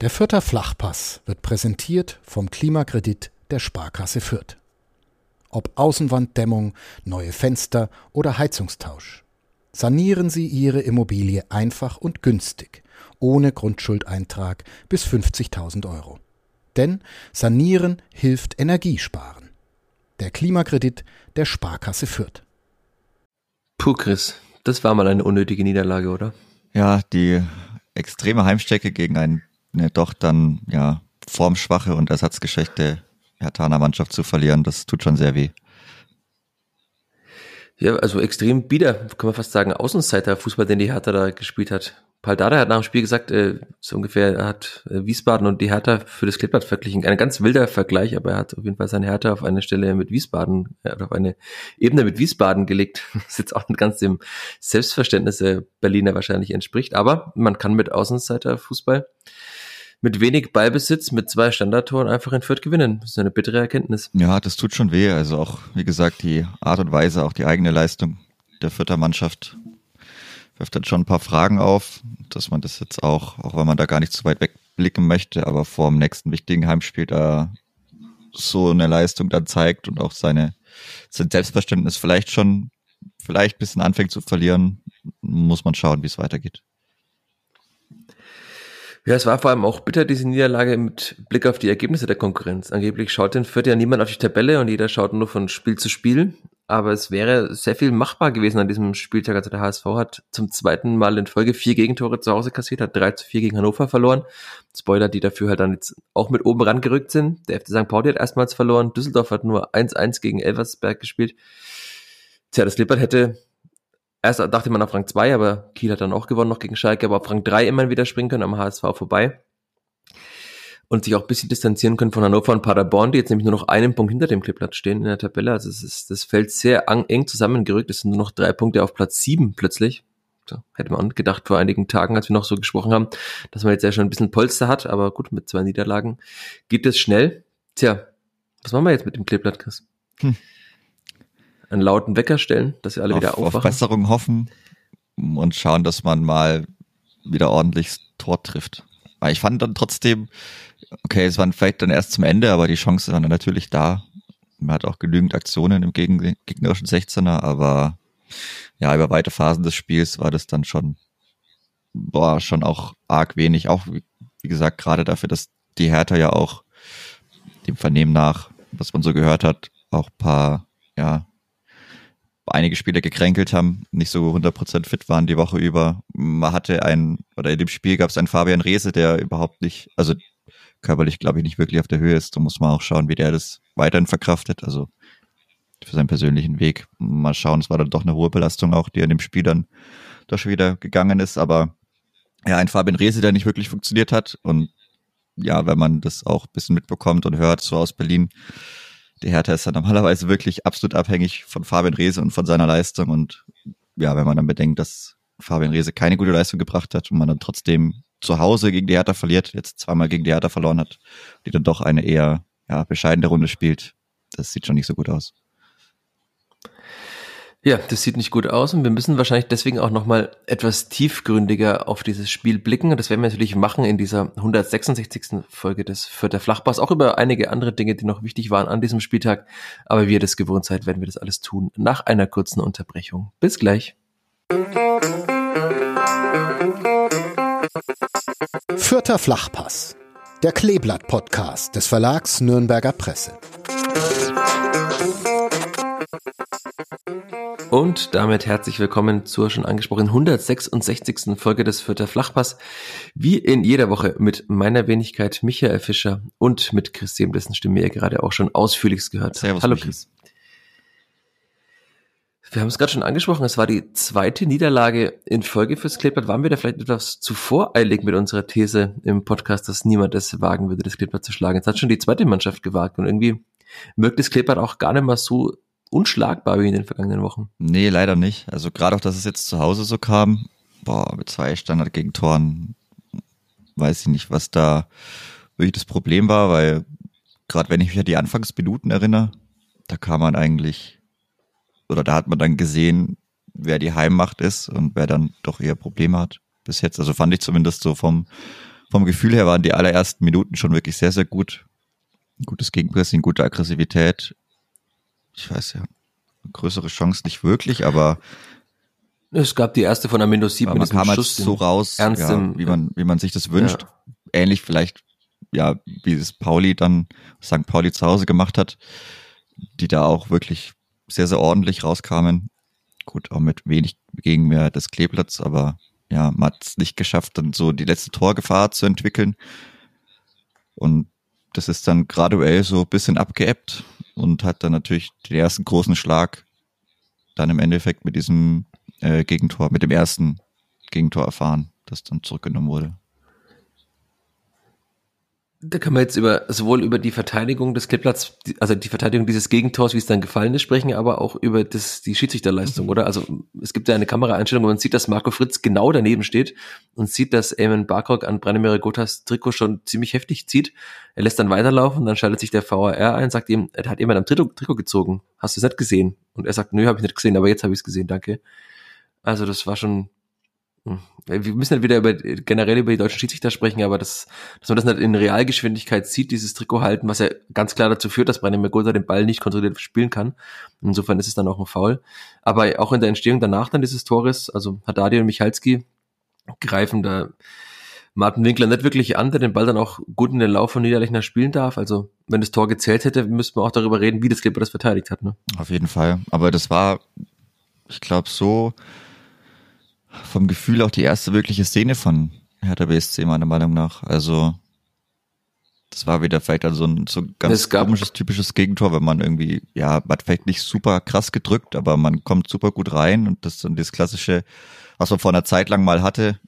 Der Fürther Flachpass wird präsentiert vom Klimakredit der Sparkasse Fürth. Ob Außenwanddämmung, neue Fenster oder Heizungstausch. Sanieren Sie Ihre Immobilie einfach und günstig, ohne Grundschuldeintrag bis 50.000 Euro. Denn Sanieren hilft Energiesparen. Der Klimakredit der Sparkasse Fürth. Puh, Chris, das war mal eine unnötige Niederlage, oder? Ja, die extreme Heimstecke gegen ein eine doch dann ja formschwache und ersatzgeschwächte Hertaner Mannschaft zu verlieren, das tut schon sehr weh. Ja, also extrem bieder, kann man fast sagen, Außenseiter-Fußball, den die Hertha da gespielt hat. Paul Dada hat nach dem Spiel gesagt, äh, so ungefähr, er hat äh, Wiesbaden und die Hertha für das Kleeblatt verglichen. Ein ganz wilder Vergleich, aber er hat auf jeden Fall seine Hertha auf eine Stelle mit Wiesbaden, äh, auf eine Ebene mit Wiesbaden gelegt, was jetzt auch nicht ganz dem Selbstverständnis der Berliner wahrscheinlich entspricht. Aber man kann mit Außenseiter-Fußball mit wenig Ballbesitz, mit zwei Standardtoren einfach in Fürth gewinnen. Das ist eine bittere Erkenntnis. Ja, das tut schon weh. Also auch, wie gesagt, die Art und Weise, auch die eigene Leistung der Fürther Mannschaft wirft dann schon ein paar Fragen auf, dass man das jetzt auch, auch wenn man da gar nicht zu weit wegblicken möchte, aber vor dem nächsten wichtigen Heimspiel da so eine Leistung dann zeigt und auch seine, sein Selbstverständnis vielleicht schon, vielleicht bisschen anfängt zu verlieren, muss man schauen, wie es weitergeht. Ja, es war vor allem auch bitter, diese Niederlage mit Blick auf die Ergebnisse der Konkurrenz. Angeblich schaut in Fürth ja niemand auf die Tabelle und jeder schaut nur von Spiel zu Spiel. Aber es wäre sehr viel machbar gewesen an diesem Spieltag. Also der HSV hat zum zweiten Mal in Folge vier Gegentore zu Hause kassiert, hat 3 zu 4 gegen Hannover verloren. Spoiler, die dafür halt dann jetzt auch mit oben rangerückt sind. Der FC St. Pauli hat erstmals verloren. Düsseldorf hat nur 1-1 gegen Elversberg gespielt. Tja, das Lippert hätte Erst dachte man auf Rang 2, aber Kiel hat dann auch gewonnen noch gegen Schalke, aber auf Rang 3 immerhin wieder springen können, am HSV vorbei. Und sich auch ein bisschen distanzieren können von Hannover und Paderborn, die jetzt nämlich nur noch einen Punkt hinter dem Kleeblatt stehen in der Tabelle. Also es ist, das fällt sehr eng zusammengerückt. Es sind nur noch drei Punkte auf Platz 7 plötzlich. So, hätte man gedacht vor einigen Tagen, als wir noch so gesprochen haben, dass man jetzt ja schon ein bisschen Polster hat, aber gut, mit zwei Niederlagen geht es schnell. Tja, was machen wir jetzt mit dem Kleeblatt, Chris? Hm einen lauten Wecker stellen, dass sie alle auf, wieder aufwachen. Auf Besserung hoffen und schauen, dass man mal wieder ordentlich Tor trifft. Weil ich fand dann trotzdem, okay, es waren vielleicht dann erst zum Ende, aber die Chancen waren dann natürlich da. Man hat auch genügend Aktionen im gegnerischen 16er, aber ja, über weite Phasen des Spiels war das dann schon, boah, schon auch arg wenig. Auch, wie gesagt, gerade dafür, dass die Hertha ja auch dem Vernehmen nach, was man so gehört hat, auch paar, ja, einige Spieler gekränkelt haben, nicht so 100% fit waren die Woche über. Man hatte ein, oder in dem Spiel gab es einen Fabian Rehse, der überhaupt nicht, also körperlich glaube ich nicht wirklich auf der Höhe ist. Da muss man auch schauen, wie der das weiterhin verkraftet, also für seinen persönlichen Weg. Mal schauen, es war dann doch eine hohe Belastung auch, die an dem Spiel dann doch schon wieder gegangen ist, aber ja, ein Fabian Rehse, der nicht wirklich funktioniert hat und ja, wenn man das auch ein bisschen mitbekommt und hört, so aus Berlin, die Hertha ist ja normalerweise wirklich absolut abhängig von Fabian Reese und von seiner Leistung. Und ja, wenn man dann bedenkt, dass Fabian Reese keine gute Leistung gebracht hat und man dann trotzdem zu Hause gegen die Hertha verliert, jetzt zweimal gegen die Hertha verloren hat, die dann doch eine eher ja, bescheidene Runde spielt, das sieht schon nicht so gut aus. Ja, das sieht nicht gut aus und wir müssen wahrscheinlich deswegen auch nochmal etwas tiefgründiger auf dieses Spiel blicken. Und das werden wir natürlich machen in dieser 166. Folge des Vierter Flachbass, auch über einige andere Dinge, die noch wichtig waren an diesem Spieltag. Aber wie ihr das gewohnt seid, werden wir das alles tun nach einer kurzen Unterbrechung. Bis gleich. Vierter Flachpass, der Kleeblatt-Podcast des Verlags Nürnberger Presse. Und damit herzlich willkommen zur schon angesprochenen 166. Folge des Vierter Flachpass. Wie in jeder Woche mit meiner Wenigkeit Michael Fischer und mit Chris Sehm, dessen Stimme ihr gerade auch schon ausführlichst gehört Servus, Hallo Chris. Wir haben es gerade schon angesprochen, es war die zweite Niederlage in Folge fürs Kleeblatt. Waren wir da vielleicht etwas zu voreilig mit unserer These im Podcast, dass niemand es wagen würde, das Kleeblatt zu schlagen? Jetzt hat schon die zweite Mannschaft gewagt und irgendwie wirkt das Kleeblatt auch gar nicht mal so unschlagbar wie in den vergangenen Wochen. Nee, leider nicht. Also gerade auch, dass es jetzt zu Hause so kam, boah, mit zwei Standard gegen Toren, weiß ich nicht, was da wirklich das Problem war, weil gerade wenn ich mich an die Anfangsminuten erinnere, da kam man eigentlich, oder da hat man dann gesehen, wer die Heimmacht ist und wer dann doch eher Probleme hat bis jetzt. Also fand ich zumindest so vom, vom Gefühl her waren die allerersten Minuten schon wirklich sehr, sehr gut. Gutes Gegenpressing, gute Aggressivität. Ich weiß ja, größere Chance nicht wirklich, aber es gab die erste von Amino 7 man kam halt so raus, ja, wie man wie man sich das wünscht. Ja. Ähnlich vielleicht ja, wie es Pauli dann St. Pauli zu Hause gemacht hat, die da auch wirklich sehr sehr ordentlich rauskamen. Gut, auch mit wenig gegen mehr des Kleeblatts, aber ja, man hat es nicht geschafft, dann so die letzte Torgefahr zu entwickeln. Und das ist dann graduell so ein bisschen abgeebbt und hat dann natürlich den ersten großen Schlag dann im Endeffekt mit diesem äh, Gegentor, mit dem ersten Gegentor erfahren, das dann zurückgenommen wurde. Da kann man jetzt über sowohl über die Verteidigung des Kleeblatts, also die Verteidigung dieses Gegentors, wie es dann gefallen ist, sprechen, aber auch über das, die Schiedsrichterleistung, oder? Also es gibt ja eine Kameraeinstellung, wo man sieht, dass Marco Fritz genau daneben steht und sieht, dass Eamon Barcock an Branimir Gotas Trikot schon ziemlich heftig zieht. Er lässt dann weiterlaufen, dann schaltet sich der VAR ein, sagt ihm, er hat jemand am Trikot, Trikot gezogen. Hast du es nicht gesehen? Und er sagt, nö, habe ich nicht gesehen, aber jetzt habe ich es gesehen, danke. Also das war schon. Wir müssen halt wieder über, generell über die deutschen Schiedsrichter sprechen, aber das, dass man das nicht in Realgeschwindigkeit sieht, dieses Trikot halten, was ja ganz klar dazu führt, dass Brandon McGolder den Ball nicht kontrolliert spielen kann. Insofern ist es dann auch ein Foul. Aber auch in der Entstehung danach dann dieses Tores, also Haddadi und Michalski greifen da Martin Winkler nicht wirklich an, der den Ball dann auch gut in den Lauf von Niederlechner spielen darf. Also wenn das Tor gezählt hätte, müssten wir auch darüber reden, wie das Clipper das verteidigt hat. Ne? Auf jeden Fall. Aber das war, ich glaube, so vom Gefühl auch die erste wirkliche Szene von Hertha BSC, meiner Meinung nach. Also, das war wieder vielleicht also ein so ganz komisches, typisches Gegentor, wenn man irgendwie, ja, man hat vielleicht nicht super krass gedrückt, aber man kommt super gut rein und das ist dann das klassische, was man vor einer Zeit lang mal hatte.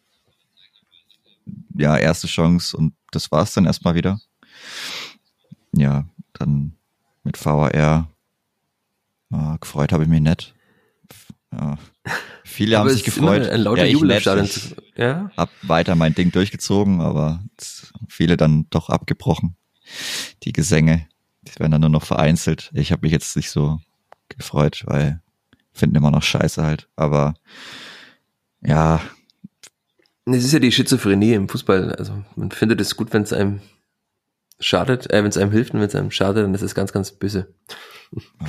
Ja, erste Chance und das war's dann erstmal wieder. Ja, dann mit VAR. Äh, gefreut habe ich mich nicht. Ja. Viele haben sich gefreut. Ein lauter ja, ich, ich ja? hab weiter mein Ding durchgezogen, aber viele dann doch abgebrochen. Die Gesänge, die werden dann nur noch vereinzelt. Ich habe mich jetzt nicht so gefreut, weil finden immer noch scheiße halt. Aber ja. Es ist ja die Schizophrenie im Fußball. Also man findet es gut, wenn es einem schadet, äh, wenn es einem hilft und wenn es einem schadet, dann ist es ganz, ganz böse. Ja.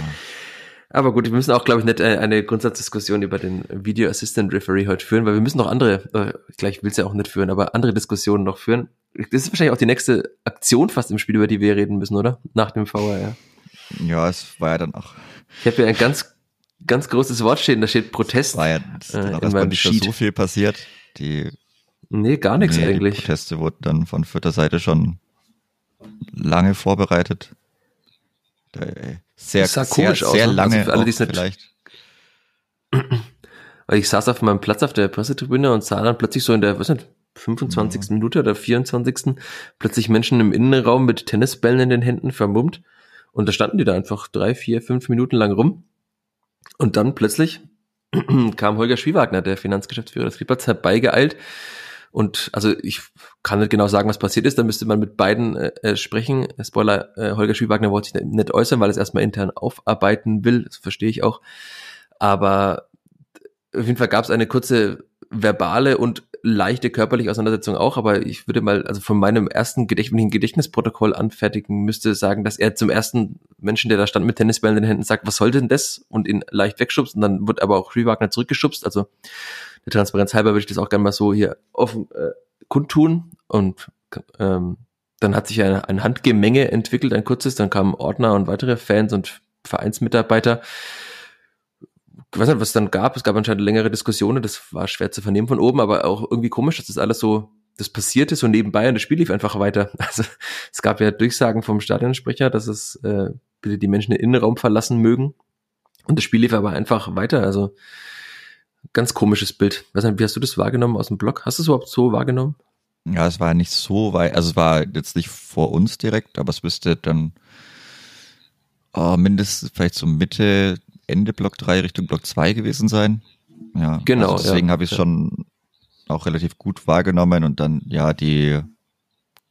Aber gut, wir müssen auch, glaube ich, nicht äh, eine Grundsatzdiskussion über den Video Assistant Referee heute führen, weil wir müssen noch andere, äh, gleich will es ja auch nicht führen, aber andere Diskussionen noch führen. Das ist wahrscheinlich auch die nächste Aktion fast im Spiel, über die wir reden müssen, oder? Nach dem VR. Ja, es war ja dann auch. Ich habe ja ein ganz, ganz großes Wort stehen, da steht Protest. War ja äh, in meinem nicht so viel passiert. Die Nee, gar nichts nee, eigentlich. Die Proteste wurden dann von vierter Seite schon lange vorbereitet. Ey, sehr, komisch sehr, aus, sehr ne? lange also für alle, vielleicht. Weil ich saß auf meinem Platz auf der Pressetribüne und sah dann plötzlich so in der, was nicht, 25. Mhm. Minute oder 24. plötzlich Menschen im Innenraum mit Tennisbällen in den Händen vermummt. Und da standen die da einfach drei, vier, fünf Minuten lang rum. Und dann plötzlich kam Holger Schwiewagner, der Finanzgeschäftsführer des Friedplatz, herbeigeeilt und also ich kann nicht genau sagen, was passiert ist. Da müsste man mit beiden äh, äh sprechen. Spoiler, äh, Holger Schwiewagner wollte sich nicht äußern, weil er es erstmal intern aufarbeiten will. Das verstehe ich auch. Aber auf jeden Fall gab es eine kurze verbale und leichte körperliche Auseinandersetzung auch, aber ich würde mal, also von meinem ersten Gedächtnis, Gedächtnisprotokoll anfertigen, müsste sagen, dass er zum ersten Menschen, der da stand mit Tennisbällen in den Händen, sagt, was soll denn das? Und ihn leicht wegschubst und dann wird aber auch Schwiewagner zurückgeschubst. Also der Transparenz halber würde ich das auch gerne mal so hier offen äh, kundtun. Und ähm, dann hat sich ein, ein Handgemenge entwickelt, ein kurzes, dann kamen Ordner und weitere Fans und Vereinsmitarbeiter. Ich weiß nicht, was es dann gab. Es gab anscheinend längere Diskussionen, das war schwer zu vernehmen von oben, aber auch irgendwie komisch, dass das alles so, das passierte so nebenbei und das Spiel lief einfach weiter. Also es gab ja Durchsagen vom Stadionsprecher, dass es äh, bitte die Menschen den Innenraum verlassen mögen. Und das Spiel lief aber einfach weiter. Also ganz komisches Bild. Weiß nicht, wie hast du das wahrgenommen aus dem Blog? Hast du es überhaupt so wahrgenommen? Ja, es war nicht so weit, also es war jetzt nicht vor uns direkt, aber es müsste dann oh, mindestens vielleicht so Mitte, Ende Block 3 Richtung Block 2 gewesen sein. Ja, genau. Also deswegen ja. habe ich es schon auch relativ gut wahrgenommen und dann, ja, die,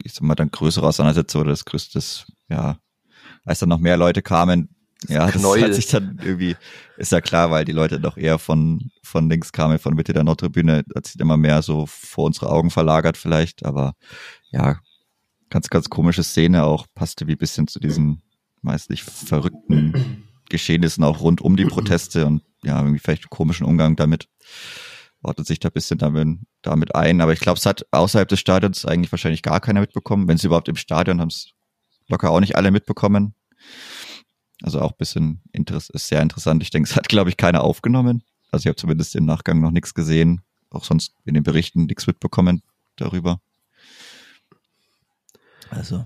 ich sag mal, dann größere Auseinandersetzung oder das größte, ja, als dann noch mehr Leute kamen, Ja, das Knäuel. hat sich dann irgendwie, ist ja klar, weil die Leute doch eher von, von links kamen, von Mitte der Nordtribüne, hat sich immer mehr so vor unsere Augen verlagert vielleicht, aber ja, ganz, ganz komische Szene auch, passte wie bisschen zu diesen meist nicht verrückten Geschehnissen auch rund um die Proteste und ja, irgendwie vielleicht komischen Umgang damit. Ordnet sich da ein bisschen damit, damit ein. Aber ich glaube, es hat außerhalb des Stadions eigentlich wahrscheinlich gar keiner mitbekommen. Wenn sie überhaupt im Stadion haben es locker auch nicht alle mitbekommen. Also auch ein bisschen interess ist sehr interessant. Ich denke, es hat, glaube ich, keiner aufgenommen. Also ich habe zumindest im Nachgang noch nichts gesehen. Auch sonst in den Berichten nichts mitbekommen darüber. Also.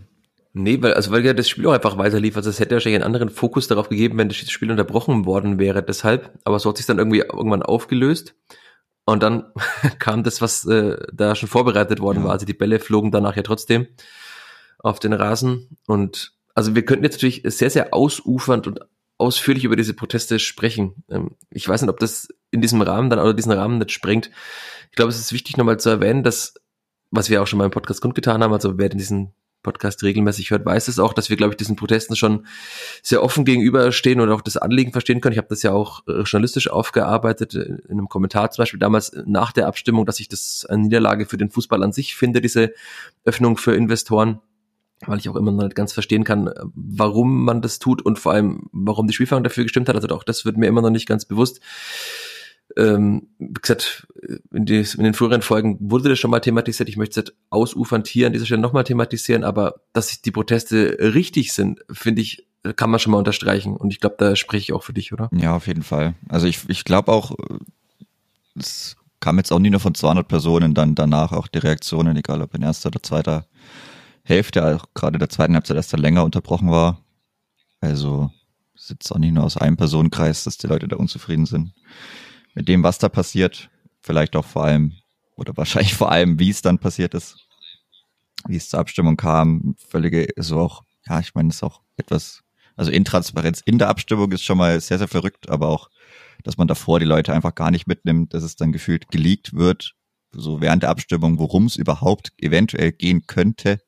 Nee, weil, also weil ja das Spiel auch einfach weiter lief. Also es hätte wahrscheinlich einen anderen Fokus darauf gegeben, wenn das Spiel unterbrochen worden wäre. Deshalb, aber so hat sich dann irgendwie irgendwann aufgelöst. Und dann kam das, was äh, da schon vorbereitet worden ja. war. Also die Bälle flogen danach ja trotzdem auf den Rasen. Und also wir könnten jetzt natürlich sehr, sehr ausufernd und ausführlich über diese Proteste sprechen. Ähm, ich weiß nicht, ob das in diesem Rahmen dann oder diesen Rahmen nicht sprengt. Ich glaube, es ist wichtig nochmal zu erwähnen, dass, was wir auch schon mal im Podcast kundgetan haben, also wer diesen Podcast regelmäßig hört, weiß es auch, dass wir, glaube ich, diesen Protesten schon sehr offen gegenüberstehen und auch das Anliegen verstehen können. Ich habe das ja auch äh, journalistisch aufgearbeitet, äh, in einem Kommentar zum Beispiel damals nach der Abstimmung, dass ich das eine Niederlage für den Fußball an sich finde, diese Öffnung für Investoren weil ich auch immer noch nicht ganz verstehen kann, warum man das tut und vor allem, warum die Spielfang dafür gestimmt hat. Also auch das wird mir immer noch nicht ganz bewusst ähm, wie gesagt, in, die, in, den früheren Folgen wurde das schon mal thematisiert. Ich möchte es ausufernd hier an dieser Stelle nochmal thematisieren, aber dass die Proteste richtig sind, finde ich, kann man schon mal unterstreichen. Und ich glaube, da spreche ich auch für dich, oder? Ja, auf jeden Fall. Also ich, ich glaube auch, es kam jetzt auch nie nur von 200 Personen, dann danach auch die Reaktionen, egal ob in erster oder zweiter Hälfte, auch gerade der zweiten Halbzeit erst dann länger unterbrochen war. Also sitzt auch nicht nur aus einem Personenkreis, dass die Leute da unzufrieden sind mit dem, was da passiert. Vielleicht auch vor allem, oder wahrscheinlich vor allem, wie es dann passiert ist. Wie es zur Abstimmung kam. Völlige, so auch, ja, ich meine, ist auch etwas, also Intransparenz in der Abstimmung ist schon mal sehr, sehr verrückt, aber auch, dass man davor die Leute einfach gar nicht mitnimmt, dass es dann gefühlt geleakt wird, so während der Abstimmung, worum es überhaupt eventuell gehen könnte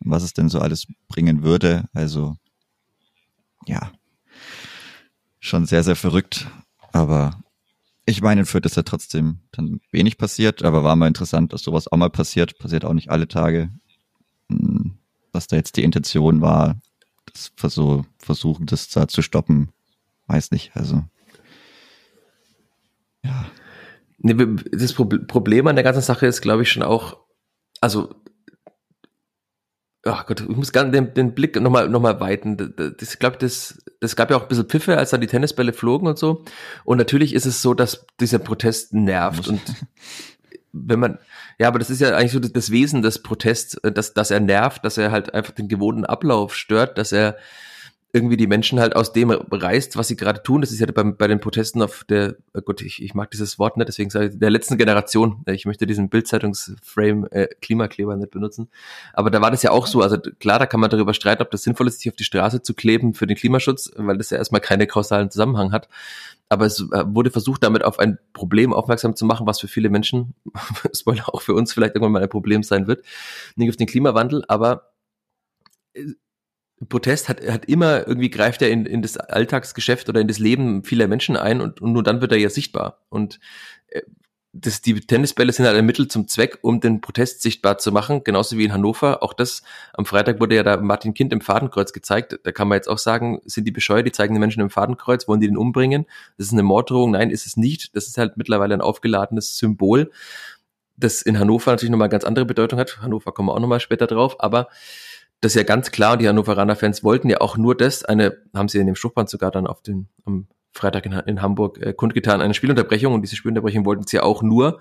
und was es denn so alles bringen würde. Also, ja, schon sehr, sehr verrückt. Aber ich meine, in Fürth ist ja trotzdem dann wenig passiert, aber war mal interessant, dass sowas auch mal passiert. Passiert auch nicht alle Tage. Hm, was da jetzt die Intention war, das versuch, versuchen, das da zu stoppen, weiß nicht. Also, ja. Das Problem an der ganzen Sache ist, glaube ich, schon auch, also ach Gott, ich muss gerne den, den Blick nochmal noch mal weiten. Das, ich glaube, das, das gab ja auch ein bisschen Piffe, als dann die Tennisbälle flogen und so. Und natürlich ist es so, dass dieser Protest nervt. Und wenn man, ja, aber das ist ja eigentlich so das Wesen des Protests, dass, dass er nervt, dass er halt einfach den gewohnten Ablauf stört, dass er irgendwie die Menschen halt aus dem reißt, was sie gerade tun. Das ist ja bei, bei den Protesten auf der, oh Gott, ich, ich mag dieses Wort nicht, deswegen sage ich der letzten Generation. Ich möchte diesen Bildzeitungsframe äh, Klimakleber nicht benutzen. Aber da war das ja auch so. Also klar, da kann man darüber streiten, ob das sinnvoll ist, sich auf die Straße zu kleben für den Klimaschutz, weil das ja erstmal keine kausalen Zusammenhang hat. Aber es äh, wurde versucht, damit auf ein Problem aufmerksam zu machen, was für viele Menschen, Spoiler auch für uns vielleicht irgendwann mal ein Problem sein wird, nicht auf den Klimawandel, aber äh, Protest hat, hat immer irgendwie greift er in, in das Alltagsgeschäft oder in das Leben vieler Menschen ein und, und nur dann wird er ja sichtbar. Und äh, das, die Tennisbälle sind halt ein Mittel zum Zweck, um den Protest sichtbar zu machen, genauso wie in Hannover. Auch das, am Freitag wurde ja da Martin Kind im Fadenkreuz gezeigt. Da kann man jetzt auch sagen, sind die bescheuert, die zeigen den Menschen im Fadenkreuz, wollen die den umbringen? Das ist eine Morddrohung. Nein, ist es nicht. Das ist halt mittlerweile ein aufgeladenes Symbol, das in Hannover natürlich nochmal ganz andere Bedeutung hat. Hannover kommen wir auch nochmal später drauf, aber das ist ja ganz klar, und die Hannoveraner Fans wollten ja auch nur das, eine, haben sie in dem Spruchband sogar dann auf den, am Freitag in, in Hamburg äh, kundgetan, eine Spielunterbrechung und diese Spielunterbrechung wollten sie ja auch nur,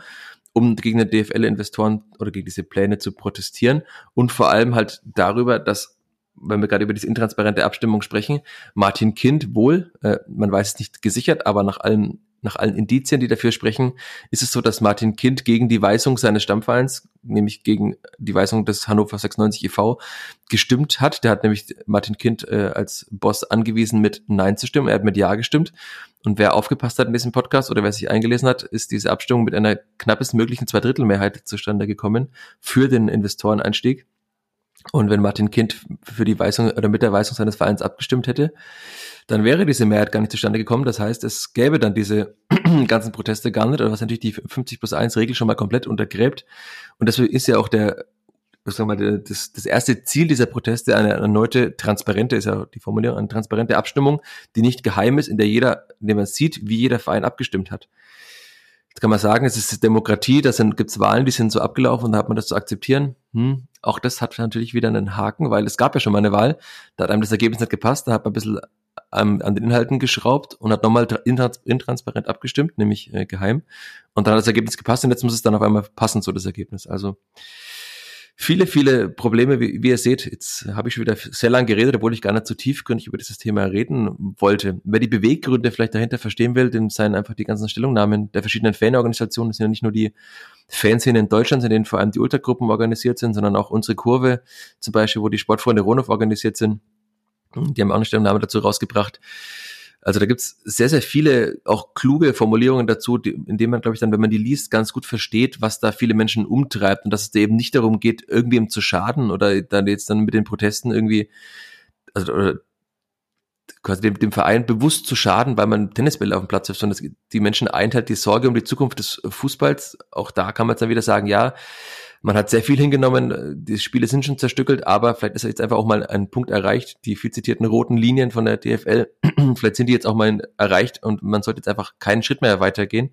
um gegen den DFL-Investoren oder gegen diese Pläne zu protestieren und vor allem halt darüber, dass wenn wir gerade über diese intransparente Abstimmung sprechen, Martin Kind wohl, äh, man weiß es nicht gesichert, aber nach allen nach allen Indizien, die dafür sprechen, ist es so, dass Martin Kind gegen die Weisung seines Stammvereins, nämlich gegen die Weisung des Hannover 96 e.V., gestimmt hat. Der hat nämlich Martin Kind äh, als Boss angewiesen, mit Nein zu stimmen. Er hat mit Ja gestimmt. Und wer aufgepasst hat in diesem Podcast oder wer sich eingelesen hat, ist diese Abstimmung mit einer knappest möglichen Zweidrittelmehrheit zustande gekommen für den Investoreneinstieg. Und wenn Martin Kind für die Weisung oder mit der Weisung seines Vereins abgestimmt hätte, dann wäre diese Mehrheit gar nicht zustande gekommen. Das heißt, es gäbe dann diese ganzen Proteste gar nicht, was natürlich die 50 plus 1 Regel schon mal komplett untergräbt. Und deswegen ist ja auch der, sagen wir mal, das, das erste Ziel dieser Proteste eine erneute transparente, ist ja die Formulierung, eine transparente Abstimmung, die nicht geheim ist, in der jeder, in der man sieht, wie jeder Verein abgestimmt hat. Jetzt kann man sagen, es ist Demokratie, da gibt es Wahlen, die sind so abgelaufen und da hat man das zu akzeptieren. Hm, auch das hat natürlich wieder einen Haken, weil es gab ja schon mal eine Wahl, da hat einem das Ergebnis nicht gepasst, da hat man ein bisschen an, an den Inhalten geschraubt und hat nochmal intransparent abgestimmt, nämlich äh, geheim. Und dann hat das Ergebnis gepasst und jetzt muss es dann auf einmal passen, so das Ergebnis. Also viele, viele Probleme, wie, wie ihr seht. Jetzt habe ich schon wieder sehr lange geredet, obwohl ich gar nicht so tiefgründig über dieses Thema reden wollte. Wer die Beweggründe vielleicht dahinter verstehen will, dem seien einfach die ganzen Stellungnahmen der verschiedenen Fanorganisationen. Das sind ja nicht nur die Fanszene in Deutschland, in denen vor allem die Ultragruppen organisiert sind, sondern auch unsere Kurve, zum Beispiel, wo die Sportfreunde Ronov organisiert sind. Die haben auch eine Stellungnahme dazu rausgebracht. Also da gibt's sehr, sehr viele auch kluge Formulierungen dazu, die, in denen man, glaube ich, dann, wenn man die liest, ganz gut versteht, was da viele Menschen umtreibt und dass es da eben nicht darum geht, irgendwem zu schaden oder dann jetzt dann mit den Protesten irgendwie, also oder quasi dem, dem Verein bewusst zu schaden, weil man Tennisbälle auf dem Platz wirft, sondern die Menschen eint halt die Sorge um die Zukunft des Fußballs. Auch da kann man jetzt dann wieder sagen, ja, man hat sehr viel hingenommen, die Spiele sind schon zerstückelt, aber vielleicht ist jetzt einfach auch mal ein Punkt erreicht, die viel zitierten roten Linien von der DFL, vielleicht sind die jetzt auch mal erreicht und man sollte jetzt einfach keinen Schritt mehr weitergehen.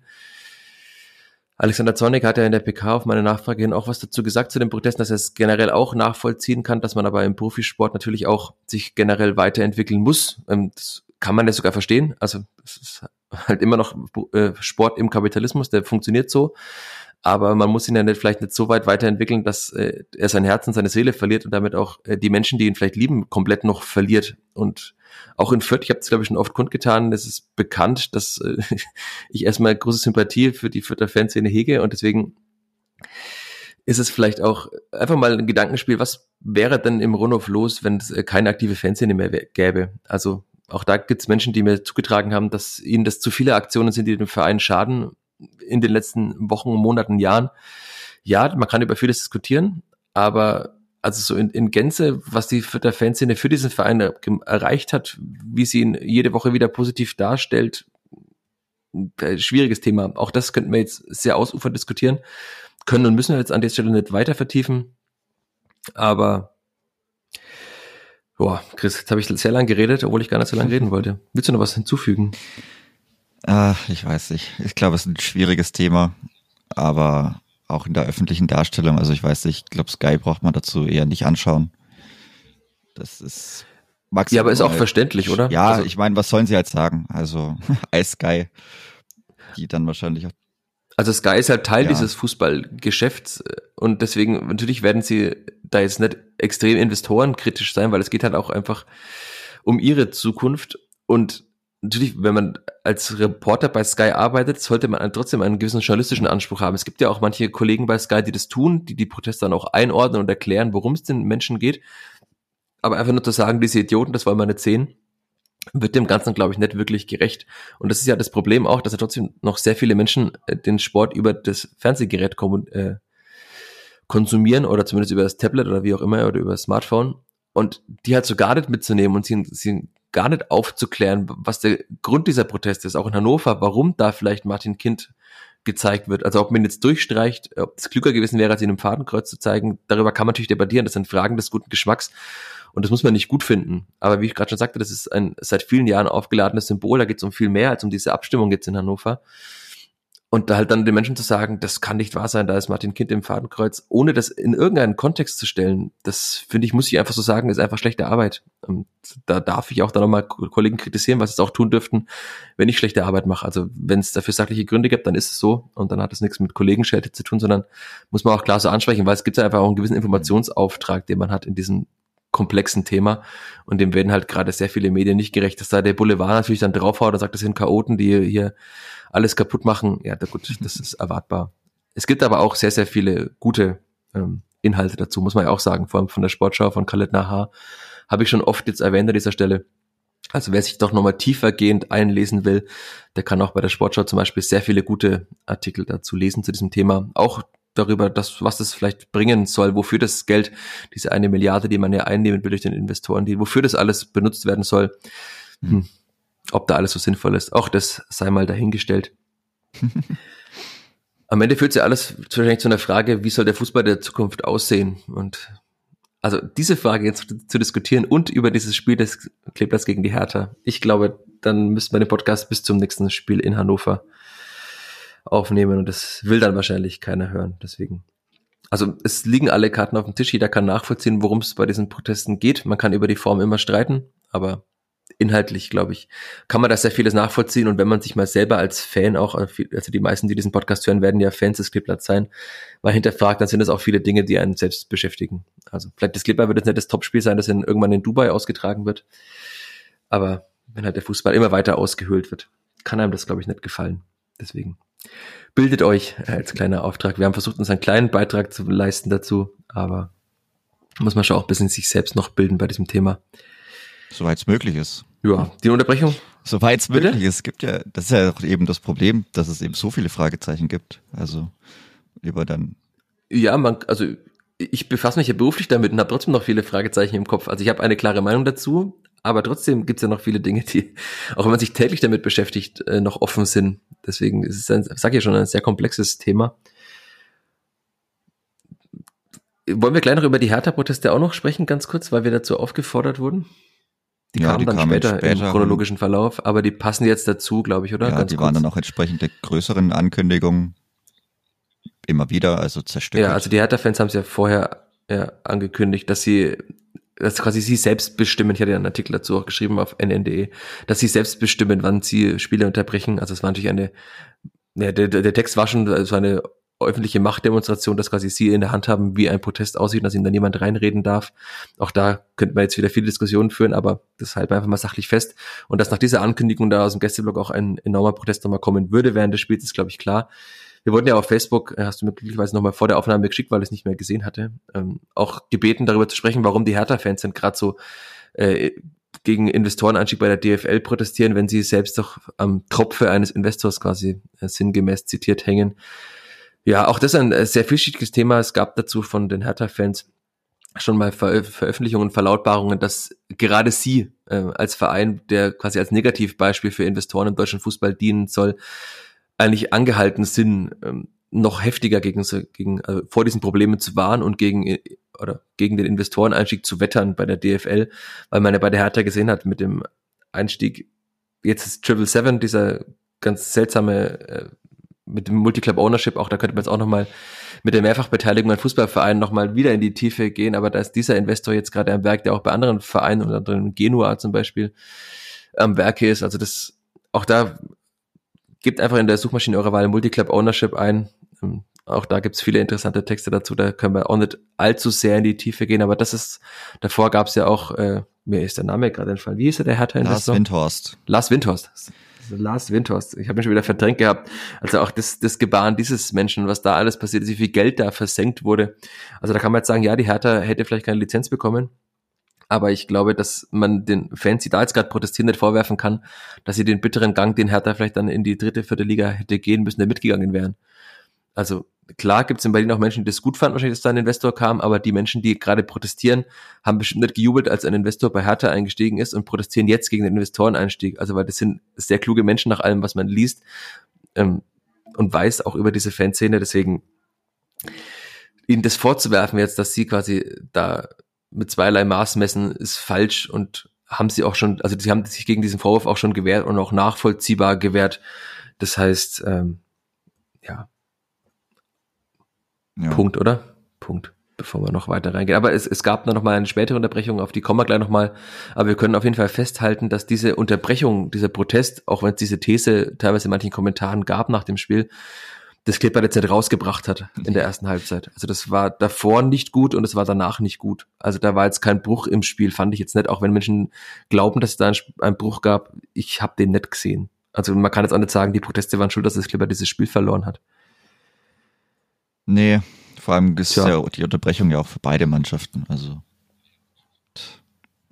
Alexander Zornig hat ja in der PK auf meine Nachfrage hin auch was dazu gesagt zu den Protesten, dass er es generell auch nachvollziehen kann, dass man aber im Profisport natürlich auch sich generell weiterentwickeln muss. Ähm, das kann man ja sogar verstehen. Also es ist halt immer noch äh, Sport im Kapitalismus, der funktioniert so aber man muss ihn ja nicht, vielleicht nicht so weit weiterentwickeln, dass äh, er sein Herz und seine Seele verliert und damit auch äh, die Menschen, die ihn vielleicht lieben, komplett noch verliert. Und auch in Fürth, ich habe es glaube ich schon oft kundgetan, es ist bekannt, dass äh, ich erstmal große Sympathie für die Fürther Fanszene hege und deswegen ist es vielleicht auch einfach mal ein Gedankenspiel, was wäre denn im Rundhof los, wenn es äh, keine aktive Fanszene mehr gäbe? Also auch da gibt es Menschen, die mir zugetragen haben, dass ihnen das zu viele Aktionen sind, die dem Verein schaden in den letzten Wochen, Monaten, Jahren. Ja, man kann über vieles diskutieren, aber also so in, in Gänze, was die der Fanszene für diesen Verein erreicht hat, wie sie ihn jede Woche wieder positiv darstellt, äh, schwieriges Thema. Auch das könnten wir jetzt sehr ausufernd diskutieren, können und müssen wir jetzt an der Stelle nicht weiter vertiefen. Aber boah, Chris, jetzt habe ich sehr lange geredet, obwohl ich gar nicht so lange reden wollte. Willst du noch was hinzufügen? Ah, ich weiß nicht. Ich glaube, es ist ein schwieriges Thema, aber auch in der öffentlichen Darstellung. Also ich weiß nicht, ich glaube, Sky braucht man dazu eher nicht anschauen. Das ist maximal. Ja, aber ist auch verständlich, oder? Ja, also, ich meine, was sollen sie halt sagen? Also Ice Sky, die dann wahrscheinlich auch also Sky ist halt Teil ja. dieses Fußballgeschäfts und deswegen natürlich werden sie da jetzt nicht extrem investorenkritisch sein, weil es geht halt auch einfach um ihre Zukunft und natürlich, wenn man als Reporter bei Sky arbeitet, sollte man trotzdem einen gewissen journalistischen Anspruch haben. Es gibt ja auch manche Kollegen bei Sky, die das tun, die die Proteste dann auch einordnen und erklären, worum es den Menschen geht. Aber einfach nur zu sagen, diese Idioten, das wollen wir nicht sehen, wird dem Ganzen, glaube ich, nicht wirklich gerecht. Und das ist ja das Problem auch, dass ja trotzdem noch sehr viele Menschen äh, den Sport über das Fernsehgerät äh, konsumieren oder zumindest über das Tablet oder wie auch immer oder über das Smartphone. Und die halt so gar nicht mitzunehmen und sie, sie gar nicht aufzuklären, was der Grund dieser Proteste ist, auch in Hannover, warum da vielleicht Martin Kind gezeigt wird. Also ob man jetzt durchstreicht, ob es klüger gewesen wäre, als ihn im Fadenkreuz zu zeigen, darüber kann man natürlich debattieren. Das sind Fragen des guten Geschmacks und das muss man nicht gut finden. Aber wie ich gerade schon sagte, das ist ein seit vielen Jahren aufgeladenes Symbol. Da geht es um viel mehr als um diese Abstimmung jetzt in Hannover. Und da halt dann den Menschen zu sagen, das kann nicht wahr sein, da ist Martin Kind im Fadenkreuz, ohne das in irgendeinen Kontext zu stellen, das finde ich, muss ich einfach so sagen, ist einfach schlechte Arbeit. Und da darf ich auch dann nochmal Kollegen kritisieren, was sie auch tun dürften, wenn ich schlechte Arbeit mache. Also wenn es dafür sachliche Gründe gibt, dann ist es so und dann hat es nichts mit Kollegenschelte zu tun, sondern muss man auch klar so ansprechen, weil es gibt ja einfach auch einen gewissen Informationsauftrag, den man hat in diesem komplexen Thema und dem werden halt gerade sehr viele Medien nicht gerecht, dass da der Boulevard natürlich dann draufhaut und sagt, das sind Chaoten, die hier alles kaputt machen, ja, gut, das ist erwartbar. Es gibt aber auch sehr, sehr viele gute ähm, Inhalte dazu, muss man ja auch sagen, vor allem von der Sportschau von Khaled Nahar, habe ich schon oft jetzt erwähnt an dieser Stelle. Also wer sich doch nochmal tiefergehend einlesen will, der kann auch bei der Sportschau zum Beispiel sehr viele gute Artikel dazu lesen zu diesem Thema. Auch darüber, dass, was das vielleicht bringen soll, wofür das Geld, diese eine Milliarde, die man ja einnehmen will durch den Investoren, die, wofür das alles benutzt werden soll. Hm. Ob da alles so sinnvoll ist, auch das sei mal dahingestellt. Am Ende führt sich alles wahrscheinlich zu einer Frage, wie soll der Fußball der Zukunft aussehen? Und also diese Frage jetzt zu diskutieren und über dieses Spiel des Kleeblatts gegen die Hertha. Ich glaube, dann müssten wir den Podcast bis zum nächsten Spiel in Hannover aufnehmen und das will dann wahrscheinlich keiner hören. Deswegen. Also es liegen alle Karten auf dem Tisch, jeder kann nachvollziehen, worum es bei diesen Protesten geht. Man kann über die Form immer streiten, aber inhaltlich, glaube ich, kann man da sehr vieles nachvollziehen. Und wenn man sich mal selber als Fan auch, also die meisten, die diesen Podcast hören, werden ja Fans des Cliplatz sein, mal hinterfragt, dann sind es auch viele Dinge, die einen selbst beschäftigen. Also vielleicht das Clipper wird jetzt nicht das Topspiel sein, das in, irgendwann in Dubai ausgetragen wird. Aber wenn halt der Fußball immer weiter ausgehöhlt wird, kann einem das, glaube ich, nicht gefallen. Deswegen bildet euch als kleiner Auftrag. Wir haben versucht, uns einen kleinen Beitrag zu leisten dazu, aber muss man schon auch ein bisschen sich selbst noch bilden bei diesem Thema. Soweit es möglich ist. Ja, die Unterbrechung? Soweit es möglich ist. Es gibt ja, das ist ja auch eben das Problem, dass es eben so viele Fragezeichen gibt. Also lieber dann. Ja, man, also ich befasse mich ja beruflich damit und habe trotzdem noch viele Fragezeichen im Kopf. Also ich habe eine klare Meinung dazu, aber trotzdem gibt es ja noch viele Dinge, die, auch wenn man sich täglich damit beschäftigt, äh, noch offen sind. Deswegen ist es, ein, sag ich schon, ein sehr komplexes Thema. Wollen wir gleich noch über die Hertha-Proteste auch noch sprechen, ganz kurz, weil wir dazu aufgefordert wurden? Die ja, kamen die dann kamen später, später, im chronologischen Verlauf, aber die passen jetzt dazu, glaube ich, oder? Ja, Ganz die kurz. waren dann auch entsprechend der größeren Ankündigungen immer wieder, also zerstört. Ja, also die Hertha-Fans haben es ja vorher ja, angekündigt, dass sie dass quasi sie selbst bestimmen, ich hatte ja einen Artikel dazu auch geschrieben auf nn.de, dass sie selbst bestimmen, wann sie Spiele unterbrechen. Also es war natürlich eine, ja, der, der Text war schon so eine öffentliche Machtdemonstration, dass quasi sie in der Hand haben, wie ein Protest aussieht, dass ihnen da niemand reinreden darf. Auch da könnte man jetzt wieder viele Diskussionen führen, aber das halten wir einfach mal sachlich fest. Und dass nach dieser Ankündigung da aus dem Gästeblock auch ein enormer Protest nochmal kommen würde während des Spiels, ist, glaube ich, klar. Wir wurden ja auf Facebook, äh, hast du mir glücklicherweise nochmal vor der Aufnahme geschickt, weil ich es nicht mehr gesehen hatte, ähm, auch gebeten, darüber zu sprechen, warum die Hertha-Fans sind gerade so äh, gegen Investorenanstieg bei der DFL protestieren, wenn sie selbst doch am Tropfe eines Investors quasi äh, sinngemäß zitiert hängen. Ja, auch das ist ein äh, sehr vielschichtiges Thema. Es gab dazu von den Hertha-Fans schon mal Ver Veröffentlichungen, Verlautbarungen, dass gerade sie äh, als Verein, der quasi als Negativbeispiel für Investoren im deutschen Fußball dienen soll, eigentlich angehalten sind, ähm, noch heftiger gegen, gegen also vor diesen Problemen zu warnen und gegen äh, oder gegen den Investoreneinstieg zu wettern bei der DFL, weil man ja bei der Hertha gesehen hat mit dem Einstieg jetzt ist Triple Seven dieser ganz seltsame äh, mit dem Multiclub Ownership, auch da könnte man jetzt auch nochmal mit der Mehrfachbeteiligung an Fußballvereinen nochmal wieder in die Tiefe gehen, aber da ist dieser Investor jetzt gerade am Werk, der auch bei anderen Vereinen, unter anderem Genua zum Beispiel, am Werke ist. Also das, auch da gibt einfach in der Suchmaschine eurer Wahl Multiclub Ownership ein. Ähm, auch da gibt's viele interessante Texte dazu, da können wir auch nicht allzu sehr in die Tiefe gehen, aber das ist, davor gab's ja auch, äh, mir ist der Name gerade entfallen, wie ist der, der Hertha-Investor? Lars Windhorst. Lars Windhorst. Lars Windhorst. Ich habe mich schon wieder verdrängt gehabt. Also auch das, das Gebaren dieses Menschen, was da alles passiert ist, wie viel Geld da versenkt wurde. Also da kann man jetzt sagen, ja, die Hertha hätte vielleicht keine Lizenz bekommen. Aber ich glaube, dass man den Fans, die da jetzt gerade protestieren, nicht vorwerfen kann, dass sie den bitteren Gang, den Hertha vielleicht dann in die dritte, vierte Liga hätte gehen müssen, der mitgegangen wären. Also klar gibt es in Berlin auch Menschen, die es gut fanden, wahrscheinlich, dass da ein Investor kam, aber die Menschen, die gerade protestieren, haben bestimmt nicht gejubelt, als ein Investor bei Hertha eingestiegen ist und protestieren jetzt gegen den Investoreneinstieg. Also weil das sind sehr kluge Menschen nach allem, was man liest ähm, und weiß auch über diese Fanszene. Deswegen ihnen das vorzuwerfen jetzt, dass sie quasi da mit zweierlei Maß messen, ist falsch und haben sie auch schon, also sie haben sich gegen diesen Vorwurf auch schon gewehrt und auch nachvollziehbar gewehrt. Das heißt, ähm, ja, ja. Punkt, oder? Punkt. Bevor wir noch weiter reingehen. Aber es, es gab noch mal eine spätere Unterbrechung, auf die kommen wir gleich noch mal. Aber wir können auf jeden Fall festhalten, dass diese Unterbrechung, dieser Protest, auch wenn es diese These teilweise in manchen Kommentaren gab nach dem Spiel, das Clipper jetzt nicht rausgebracht hat in der ersten Halbzeit. Also das war davor nicht gut und es war danach nicht gut. Also da war jetzt kein Bruch im Spiel, fand ich jetzt nicht, auch wenn Menschen glauben, dass es da einen Bruch gab. Ich habe den nicht gesehen. Also man kann jetzt auch nicht sagen, die Proteste waren schuld, dass das Clipper dieses Spiel verloren hat. Nee, vor allem ist ja die Unterbrechung ja auch für beide Mannschaften. Also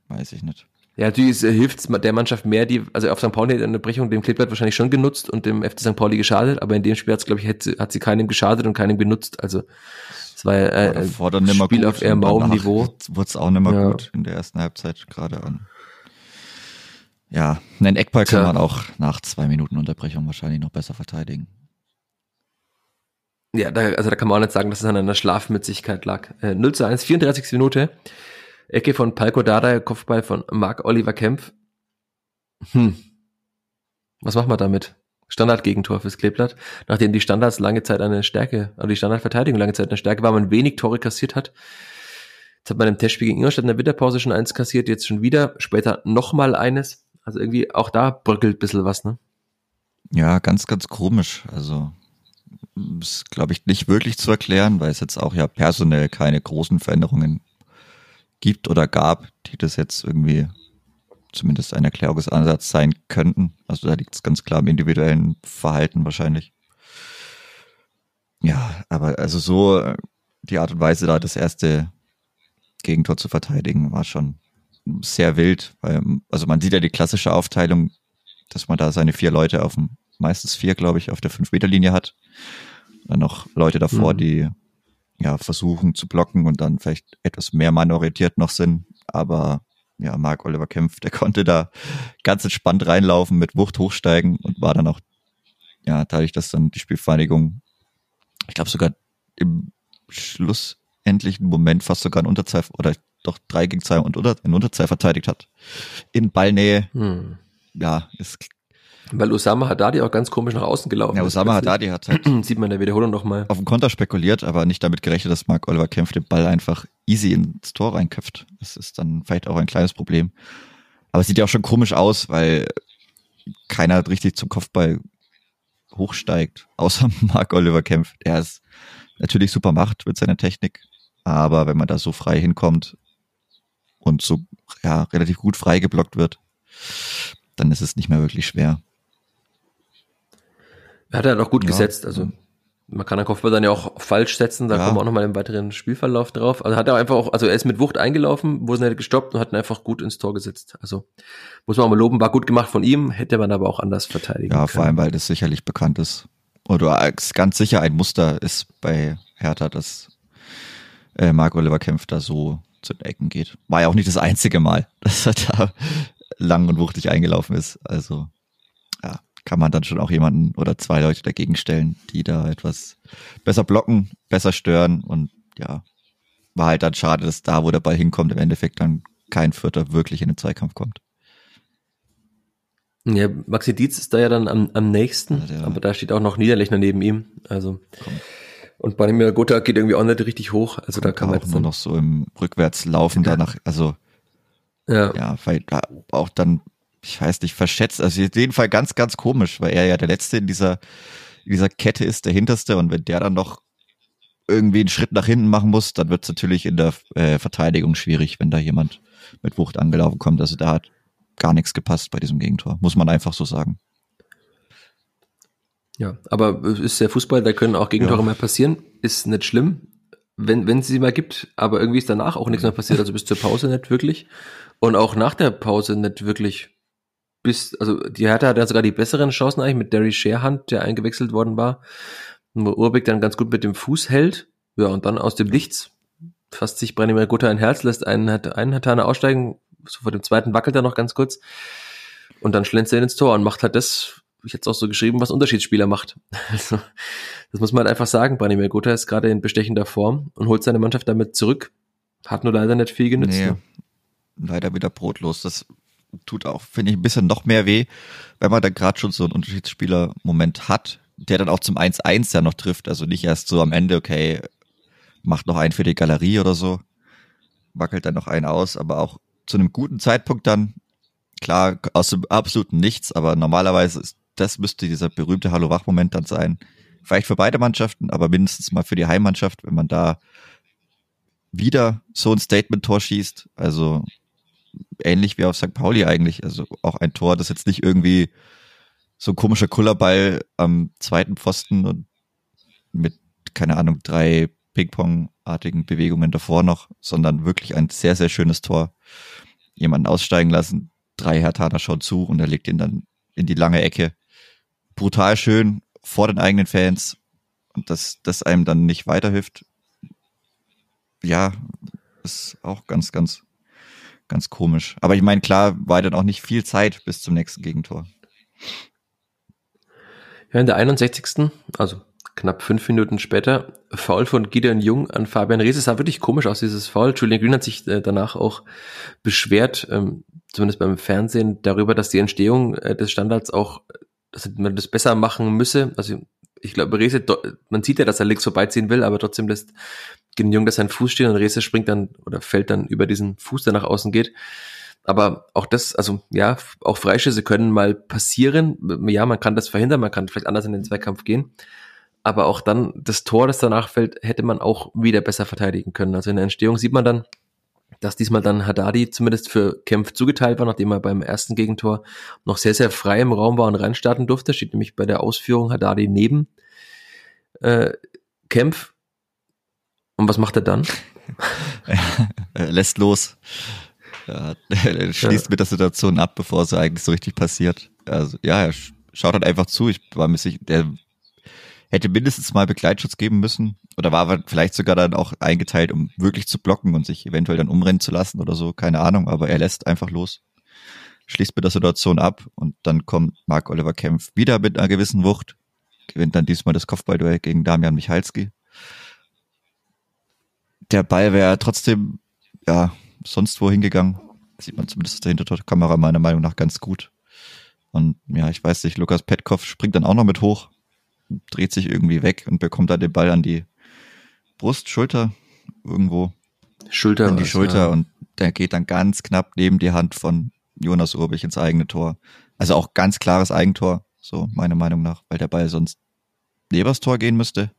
weiß ich nicht. Ja, natürlich hilft es der Mannschaft mehr, die, also auf St. Pauli hat eine Unterbrechung dem Kleeblatt wahrscheinlich schon genutzt und dem FC St. Pauli geschadet, aber in dem Spiel hat's, glaube ich, hat, hat sie keinem geschadet und keinem genutzt. Also es war äh, ein Spiel auf eher mauem Niveau. Wurde es auch nicht mehr ja. gut in der ersten Halbzeit gerade an. Ja, einen Eckball kann man auch nach zwei Minuten Unterbrechung wahrscheinlich noch besser verteidigen. Ja, da, also da kann man auch nicht sagen, dass es an einer Schlafmützigkeit lag. Äh, 0 zu 1, 34. Minute. Ecke von Palko Dada, Kopfball von Marc Oliver Kempf. Hm. Was machen wir damit? Standardgegentor fürs Kleeblatt, nachdem die Standards lange Zeit eine Stärke, also die Standardverteidigung lange Zeit eine Stärke war, man wenig Tore kassiert hat. Jetzt hat man im Testspiel gegen Ingolstadt in der Winterpause schon eins kassiert, jetzt schon wieder, später nochmal eines. Also irgendwie auch da bröckelt ein bisschen was, ne? Ja, ganz, ganz komisch. Also ist, glaube ich, nicht wirklich zu erklären, weil es jetzt auch ja personell keine großen Veränderungen gibt oder gab, die das jetzt irgendwie zumindest ein Erklärungsansatz sein könnten. Also da liegt es ganz klar im individuellen Verhalten wahrscheinlich. Ja, aber also so äh, die Art und Weise, da das erste Gegentor zu verteidigen, war schon sehr wild, weil, also man sieht ja die klassische Aufteilung, dass man da seine vier Leute auf dem, meistens vier, glaube ich, auf der Fünf-Meter-Linie hat. Dann noch Leute davor, mhm. die ja, versuchen zu blocken und dann vielleicht etwas mehr mannorientiert noch sind. Aber ja, Marc Oliver Kempf, der konnte da ganz entspannt reinlaufen, mit Wucht hochsteigen und war dann auch, ja, dadurch, dass dann die Spielvereinigung, ich glaube sogar im schlussendlichen Moment fast sogar ein Unterzahl oder doch drei gegen zwei und unter, in Unterzahl verteidigt hat. In Ballnähe. Hm. Ja, ist weil Osama Haddadi auch ganz komisch nach außen gelaufen ja, ist. Ja, Osama Haddadi hat halt sieht man in der Wiederholung nochmal. Auf dem Konter spekuliert, aber nicht damit gerechnet, dass Mark Oliver Kempf den Ball einfach easy ins Tor reinköpft. Das ist dann vielleicht auch ein kleines Problem. Aber es sieht ja auch schon komisch aus, weil keiner richtig zum Kopfball hochsteigt, außer Mark Oliver Kempf. Der ist natürlich super macht mit seiner Technik, aber wenn man da so frei hinkommt und so ja, relativ gut frei geblockt wird, dann ist es nicht mehr wirklich schwer. Er hat er auch gut ja. gesetzt, also man kann den Kopfball dann ja auch falsch setzen, da ja. kommen wir auch nochmal im weiteren Spielverlauf drauf. Also hat er einfach auch, also er ist mit Wucht eingelaufen, wo es nicht gestoppt und hat ihn einfach gut ins Tor gesetzt. Also muss man auch mal loben, war gut gemacht von ihm, hätte man aber auch anders verteidigen Ja, können. vor allem, weil das sicherlich bekannt ist. Oder ganz sicher ein Muster ist bei Hertha, dass äh, Marco Oliver Kempf da so zu den Ecken geht. War ja auch nicht das einzige Mal, dass er da lang und wuchtig eingelaufen ist. Also kann man dann schon auch jemanden oder zwei Leute dagegen stellen, die da etwas besser blocken, besser stören und ja, war halt dann schade, dass da, wo der Ball hinkommt, im Endeffekt dann kein Vierter wirklich in den Zweikampf kommt. Ja, Maxi Dietz ist da ja dann am, am nächsten, ja, aber da steht auch noch Niederlechner neben ihm. Also Komm. und Branimir Gotha geht irgendwie auch nicht richtig hoch. Also Kommt da kann man auch nur noch so im Rückwärtslaufen ja. danach, also ja, ja weil da auch dann ich weiß nicht, verschätzt. Also in jedem Fall ganz, ganz komisch, weil er ja der Letzte in dieser, in dieser Kette ist, der Hinterste. Und wenn der dann noch irgendwie einen Schritt nach hinten machen muss, dann wird es natürlich in der äh, Verteidigung schwierig, wenn da jemand mit Wucht angelaufen kommt. Also da hat gar nichts gepasst bei diesem Gegentor, muss man einfach so sagen. Ja, aber es ist der Fußball, da können auch Gegentore ja. mal passieren, ist nicht schlimm, wenn wenn es sie mal gibt, aber irgendwie ist danach auch nichts mehr passiert, also bis zur Pause nicht wirklich und auch nach der Pause nicht wirklich bis, also die Hertha hat ja sogar die besseren Chancen eigentlich mit Derry Sherhand, der eingewechselt worden war, wo Urbeck dann ganz gut mit dem Fuß hält, ja, und dann aus dem Nichts fasst sich Branimir Gutta ein Herz, lässt einen, einen Hatana aussteigen, so vor dem zweiten wackelt er noch ganz kurz und dann schlänzt er ins Tor und macht halt das, ich hätte es auch so geschrieben, was Unterschiedsspieler macht. Also, das muss man halt einfach sagen, Branimir Gutta ist gerade in bestechender Form und holt seine Mannschaft damit zurück, hat nur leider nicht viel genützt. Nee, ne? leider wieder brotlos. Das tut auch, finde ich, ein bisschen noch mehr weh, wenn man dann gerade schon so einen Unterschiedsspieler-Moment hat, der dann auch zum 1-1 ja noch trifft. Also nicht erst so am Ende, okay, macht noch einen für die Galerie oder so, wackelt dann noch einen aus, aber auch zu einem guten Zeitpunkt dann, klar, aus dem absoluten Nichts, aber normalerweise ist, das müsste dieser berühmte Hallo-Wach-Moment dann sein. Vielleicht für beide Mannschaften, aber mindestens mal für die Heimmannschaft, wenn man da wieder so ein Statement-Tor schießt. Also ähnlich wie auf St. Pauli eigentlich. Also auch ein Tor, das jetzt nicht irgendwie so ein komischer Kullerball am zweiten Pfosten und mit, keine Ahnung, drei Ping-Pong-artigen Bewegungen davor noch, sondern wirklich ein sehr, sehr schönes Tor. Jemanden aussteigen lassen, drei Hertaner schauen zu und er legt ihn dann in die lange Ecke. Brutal schön vor den eigenen Fans und dass das einem dann nicht weiterhilft. Ja, ist auch ganz, ganz, ganz komisch. Aber ich meine, klar, war dann auch nicht viel Zeit bis zum nächsten Gegentor. Ja, in der 61. also knapp fünf Minuten später, Foul von Gideon Jung an Fabian Rees. Es sah wirklich komisch aus, dieses Foul. Julian Green hat sich äh, danach auch beschwert, ähm, zumindest beim Fernsehen, darüber, dass die Entstehung äh, des Standards auch, dass man das besser machen müsse. Also ich glaube, Reese, man sieht ja, dass er links vorbeiziehen will, aber trotzdem lässt Gideon Jung, dass sein Fuß steht und Reese springt dann oder fällt dann über diesen Fuß, der nach außen geht. Aber auch das, also ja, auch Freischüsse können mal passieren. Ja, man kann das verhindern, man kann vielleicht anders in den Zweikampf gehen aber auch dann das Tor, das danach fällt, hätte man auch wieder besser verteidigen können. Also in der Entstehung sieht man dann, dass diesmal dann Haddadi zumindest für Kempf zugeteilt war, nachdem er beim ersten Gegentor noch sehr, sehr frei im Raum war und reinstarten durfte. Steht nämlich bei der Ausführung Haddadi neben äh, Kempf. Und was macht er dann? er lässt los. Er schließt ja. mit der Situation ab, bevor es eigentlich so richtig passiert. Also ja, er schaut halt einfach zu. Ich war mir sicher, der hätte mindestens mal Begleitschutz geben müssen oder war vielleicht sogar dann auch eingeteilt, um wirklich zu blocken und sich eventuell dann umrennen zu lassen oder so, keine Ahnung, aber er lässt einfach los, schließt mit der Situation ab und dann kommt Mark Oliver Kempf wieder mit einer gewissen Wucht, gewinnt dann diesmal das Kopfballduell gegen Damian Michalski. Der Ball wäre trotzdem, ja, sonst wo hingegangen. Sieht man zumindest aus der Hinterkamera meiner Meinung nach ganz gut. Und ja, ich weiß nicht, Lukas Petkov springt dann auch noch mit hoch, dreht sich irgendwie weg und bekommt da den Ball an die Brust, Schulter, irgendwo. Schulter. An die Schulter ja. und der geht dann ganz knapp neben die Hand von Jonas Urbich ins eigene Tor. Also auch ganz klares Eigentor, so meiner Meinung nach, weil der Ball sonst neben das Tor gehen müsste.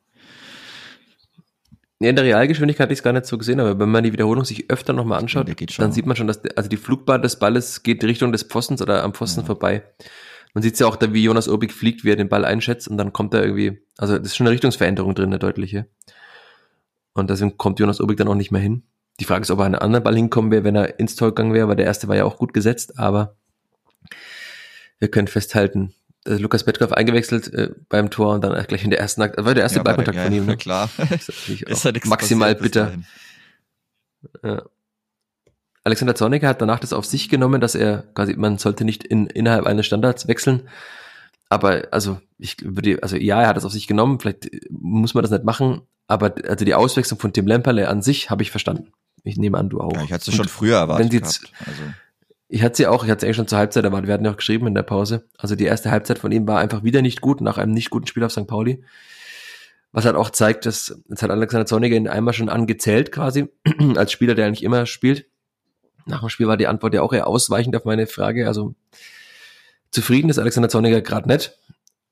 In der Realgeschwindigkeit hatte ich es gar nicht so gesehen, aber wenn man die Wiederholung sich öfter nochmal anschaut, dann sieht man schon, dass also die Flugbahn des Balles geht Richtung des Pfostens oder am Pfosten ja. vorbei. Man sieht ja auch da, wie Jonas Urbig fliegt, wie er den Ball einschätzt und dann kommt er irgendwie, also das ist schon eine Richtungsveränderung drin, eine deutliche. Und deswegen kommt Jonas Urbig dann auch nicht mehr hin. Die Frage ist, ob er an einen anderen Ball hinkommen wäre, wenn er ins Tor gegangen wäre, weil der erste war ja auch gut gesetzt, aber wir können festhalten, dass Lukas Petkov eingewechselt äh, beim Tor und dann gleich in der ersten Akt, war der erste ja, Ballkontakt von ihm, ne? klar. ist, ist halt maximal bitter. Ja. Alexander Zorniger hat danach das auf sich genommen, dass er quasi, man sollte nicht in, innerhalb eines Standards wechseln. Aber also ich würde, also ja, er hat das auf sich genommen, vielleicht muss man das nicht machen, aber also die Auswechslung von Tim Lemperle an sich habe ich verstanden. Ich nehme an, du auch. Ja, ich hatte es schon früher erwartet. Wenn also. Ich hatte sie auch, ich hatte sie eigentlich schon zur Halbzeit erwartet, wir hatten ja auch geschrieben in der Pause. Also die erste Halbzeit von ihm war einfach wieder nicht gut, nach einem nicht guten Spiel auf St. Pauli. Was halt auch zeigt, dass, jetzt hat Alexander Zorniger ihn einmal schon angezählt quasi, als Spieler, der eigentlich immer spielt. Nach dem Spiel war die Antwort ja auch eher ausweichend auf meine Frage. Also zufrieden ist Alexander Zorniger gerade nicht.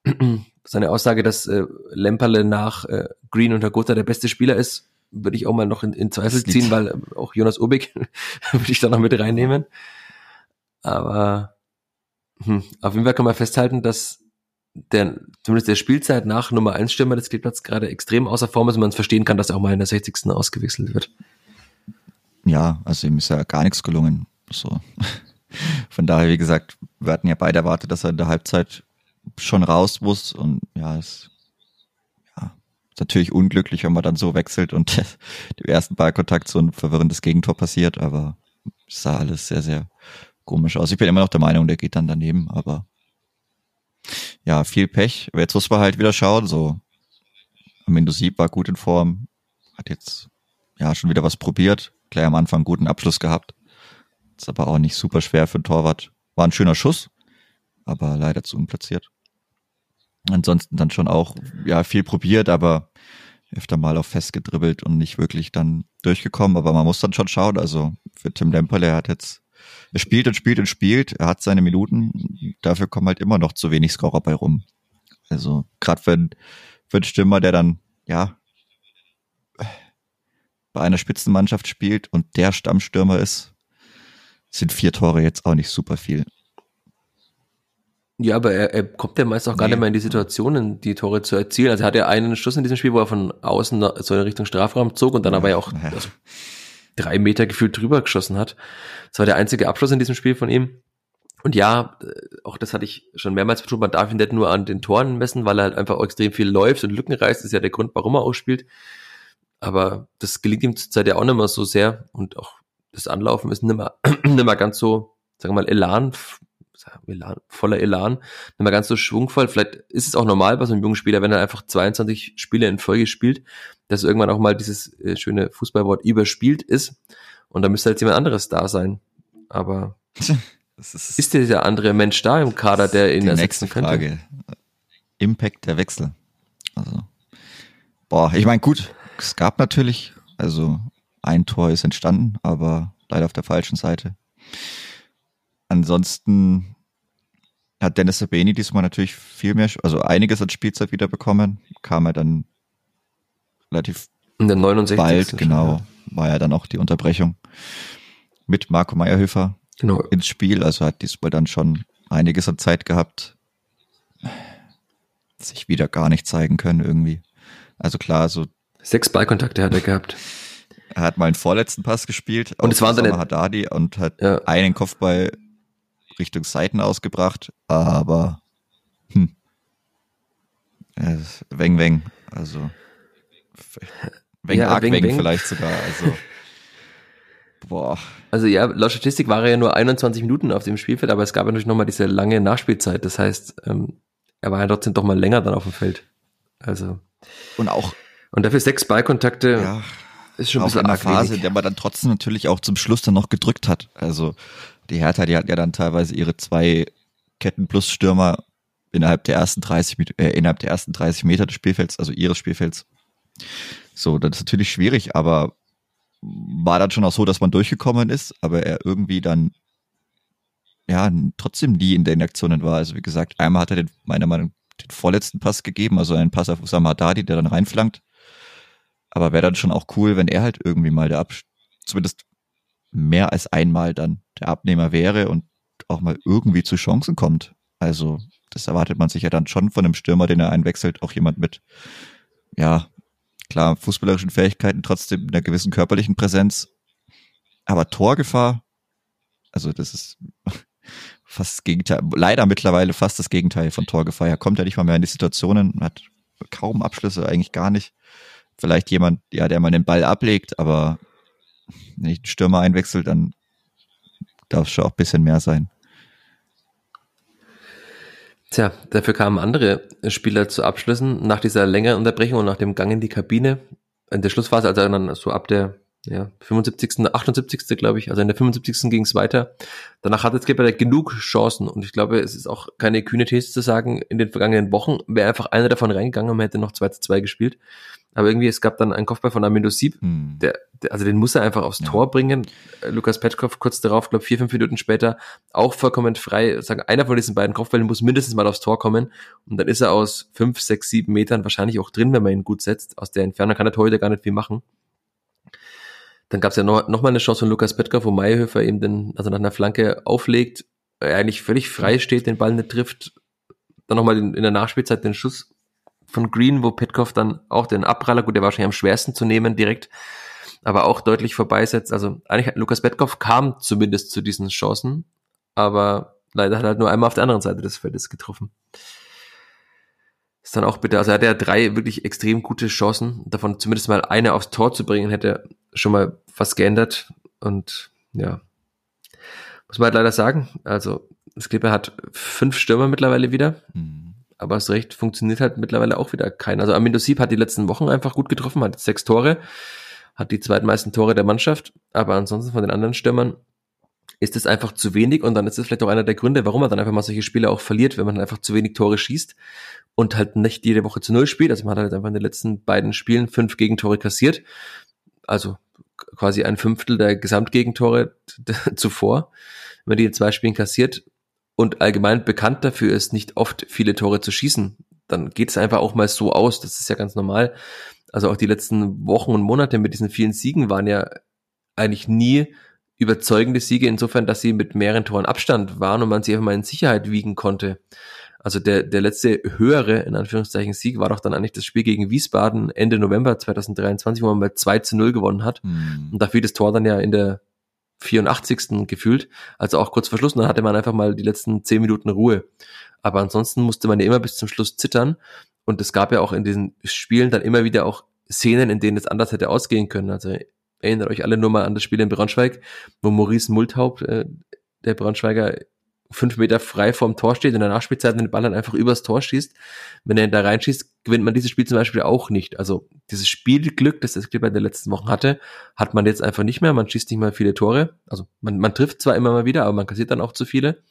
Seine Aussage, dass äh, Lemperle nach äh, Green und Gotha der beste Spieler ist, würde ich auch mal noch in, in Zweifel ziehen, weil äh, auch Jonas Ubik würde ich da noch mit reinnehmen. Aber hm, auf jeden Fall kann man festhalten, dass der, zumindest der Spielzeit nach Nummer 1 Stürmer des Kleeblatts gerade extrem außer Form ist und man verstehen kann, dass er auch mal in der 60. ausgewechselt wird ja, also ihm ist ja gar nichts gelungen. So. Von daher, wie gesagt, wir hatten ja beide erwartet, dass er in der Halbzeit schon raus muss und ja, es ja, ist natürlich unglücklich, wenn man dann so wechselt und im ersten Ballkontakt so ein verwirrendes Gegentor passiert, aber es sah alles sehr, sehr komisch aus. Ich bin immer noch der Meinung, der geht dann daneben, aber ja, viel Pech. Jetzt muss man halt wieder schauen, so. Mendozi war gut in Form, hat jetzt ja schon wieder was probiert, gleich am Anfang guten Abschluss gehabt. Ist aber auch nicht super schwer für den Torwart. War ein schöner Schuss, aber leider zu unplatziert. Ansonsten dann schon auch, ja, viel probiert, aber öfter mal auf fest gedribbelt und nicht wirklich dann durchgekommen. Aber man muss dann schon schauen. Also für Tim Lemperle, er hat jetzt, er spielt und spielt und spielt, er hat seine Minuten. Dafür kommen halt immer noch zu wenig Scorer bei rum. Also gerade für, für einen Stürmer, der dann, ja, bei einer Spitzenmannschaft spielt und der Stammstürmer ist, sind vier Tore jetzt auch nicht super viel. Ja, aber er, er kommt ja meist auch gar nee. nicht mehr in die Situationen, die Tore zu erzielen. Also er hat ja einen Schuss in diesem Spiel, wo er von außen so in Richtung Strafraum zog und dann ja, aber ja auch ja. Also drei Meter gefühlt drüber geschossen hat. Das war der einzige Abschluss in diesem Spiel von ihm. Und ja, äh, auch das hatte ich schon mehrmals betont, man darf ihn nicht nur an den Toren messen, weil er halt einfach extrem viel läuft und Lücken reißt. Das ist ja der Grund, warum er ausspielt. Aber das gelingt ihm zurzeit ja auch nicht mehr so sehr. Und auch das Anlaufen ist nicht mehr, nicht mehr ganz so, sagen wir mal, Elan, Elan, voller Elan, nicht mehr ganz so schwungvoll. Vielleicht ist es auch normal bei so einem jungen Spieler, wenn er einfach 22 Spiele in Folge spielt, dass irgendwann auch mal dieses äh, schöne Fußballwort überspielt ist. Und da müsste halt jemand anderes da sein. Aber ist, ist dieser andere Mensch da im Kader, der ihn ersetzen könnte? Frage. Impact der Wechsel. Also, boah, ich meine, gut, es gab natürlich, also ein Tor ist entstanden, aber leider auf der falschen Seite. Ansonsten hat Dennis Sabeni diesmal natürlich viel mehr, also einiges an Spielzeit wieder bekommen. Kam er dann relativ In der 69. bald, genau, war ja dann auch die Unterbrechung mit Marco Meyerhöfer genau. ins Spiel. Also hat diesmal dann schon einiges an Zeit gehabt, sich wieder gar nicht zeigen können irgendwie. Also klar, so Sechs Ballkontakte hat er gehabt. Er hat mal einen vorletzten Pass gespielt. Und es waren dann Haddadi und hat ja. einen Kopfball Richtung Seiten ausgebracht, aber hm. Weng Weng, also Weng ja, Arg Weng, Weng, Weng vielleicht sogar, also boah. Also ja, laut Statistik war er ja nur 21 Minuten auf dem Spielfeld, aber es gab natürlich nochmal diese lange Nachspielzeit, das heißt, ähm, er war ja trotzdem doch mal länger dann auf dem Feld. Also. Und auch und dafür sechs Ballkontakte ja, ist schon ein bisschen in der Phase, der man dann trotzdem natürlich auch zum Schluss dann noch gedrückt hat. Also die Hertha, die hat ja dann teilweise ihre zwei Ketten plus Stürmer innerhalb der ersten 30 äh, innerhalb der ersten 30 Meter des Spielfelds, also ihres Spielfelds. So, das ist natürlich schwierig, aber war dann schon auch so, dass man durchgekommen ist, aber er irgendwie dann ja trotzdem nie in den Aktionen war. Also wie gesagt, einmal hat er den, meiner Meinung nach den vorletzten Pass gegeben, also einen Pass auf Usama Dadi, der dann reinflankt. Aber wäre dann schon auch cool, wenn er halt irgendwie mal der Ab zumindest mehr als einmal dann der Abnehmer wäre und auch mal irgendwie zu Chancen kommt. Also das erwartet man sich ja dann schon von einem Stürmer, den er einwechselt, auch jemand mit, ja, klar, fußballerischen Fähigkeiten, trotzdem einer gewissen körperlichen Präsenz. Aber Torgefahr, also das ist fast das Gegenteil, leider mittlerweile fast das Gegenteil von Torgefahr. Er kommt ja nicht mal mehr in die Situationen, hat kaum Abschlüsse, eigentlich gar nicht vielleicht jemand, ja, der mal den Ball ablegt, aber wenn ich den Stürmer einwechsel, dann darf es schon auch ein bisschen mehr sein. Tja, dafür kamen andere Spieler zu Abschlüssen nach dieser längeren Unterbrechung und nach dem Gang in die Kabine. In der Schlussphase, also dann so ab der ja, 75., 78. glaube ich, also in der 75. ging es weiter. Danach hatte Skipper genug Chancen und ich glaube, es ist auch keine kühne These zu sagen, in den vergangenen Wochen wäre einfach einer davon reingegangen und man hätte noch 2 zu 2 gespielt. Aber irgendwie, es gab dann einen Kopfball von Amino Sieb, hm. der, der, also den muss er einfach aufs ja. Tor bringen. Äh, Lukas Petkov kurz darauf, glaube vier, fünf Minuten später, auch vollkommen frei. Sagen, einer von diesen beiden Kopfbällen muss mindestens mal aufs Tor kommen. Und dann ist er aus fünf, sechs, sieben Metern wahrscheinlich auch drin, wenn man ihn gut setzt. Aus der Entfernung kann der Torhüter gar nicht viel machen. Dann gab es ja noch, noch mal eine Chance von Lukas Petkov, wo Mayhöfer eben den, also nach einer Flanke auflegt, er eigentlich völlig frei steht, den Ball nicht trifft. Dann nochmal in der Nachspielzeit den Schuss von Green, wo Petkov dann auch den Abpraller, gut, der war wahrscheinlich am schwersten zu nehmen direkt, aber auch deutlich vorbeisetzt. Also eigentlich hat Lukas Petkov kam zumindest zu diesen Chancen, aber leider hat er halt nur einmal auf der anderen Seite des Feldes getroffen. Ist dann auch bitte, also er hat ja drei wirklich extrem gute Chancen, davon zumindest mal eine aufs Tor zu bringen, hätte schon mal was geändert. Und ja, muss man halt leider sagen, also Skipper hat fünf Stürmer mittlerweile wieder. Mhm. Aber hast recht, funktioniert halt mittlerweile auch wieder keiner. Also Amin Dosib hat die letzten Wochen einfach gut getroffen, hat sechs Tore, hat die zweitmeisten Tore der Mannschaft, aber ansonsten von den anderen Stürmern ist es einfach zu wenig und dann ist es vielleicht auch einer der Gründe, warum man dann einfach mal solche Spiele auch verliert, wenn man einfach zu wenig Tore schießt und halt nicht jede Woche zu null spielt. Also man hat halt einfach in den letzten beiden Spielen fünf Gegentore kassiert. Also quasi ein Fünftel der Gesamtgegentore zuvor. Wenn die in zwei Spielen kassiert, und allgemein bekannt dafür ist, nicht oft viele Tore zu schießen, dann geht es einfach auch mal so aus. Das ist ja ganz normal. Also auch die letzten Wochen und Monate mit diesen vielen Siegen waren ja eigentlich nie überzeugende Siege, insofern, dass sie mit mehreren Toren Abstand waren und man sie einfach mal in Sicherheit wiegen konnte. Also der, der letzte höhere, in Anführungszeichen, Sieg war doch dann eigentlich das Spiel gegen Wiesbaden Ende November 2023, wo man mal 2 zu 0 gewonnen hat. Mhm. Und da fiel das Tor dann ja in der 84. gefühlt, also auch kurz vor Schluss. Und dann hatte man einfach mal die letzten zehn Minuten Ruhe. Aber ansonsten musste man ja immer bis zum Schluss zittern. Und es gab ja auch in diesen Spielen dann immer wieder auch Szenen, in denen es anders hätte ausgehen können. Also erinnert euch alle nur mal an das Spiel in Braunschweig, wo Maurice Multhaupt, äh, der Braunschweiger, fünf Meter frei vorm Tor steht und in der Nachspielzeit den Ball dann einfach übers Tor schießt. Wenn er da reinschießt, gewinnt man dieses Spiel zum Beispiel auch nicht. Also dieses Spielglück, das das Clipper in den letzten Wochen hatte, hat man jetzt einfach nicht mehr. Man schießt nicht mal viele Tore. Also man, man trifft zwar immer mal wieder, aber man kassiert dann auch zu viele.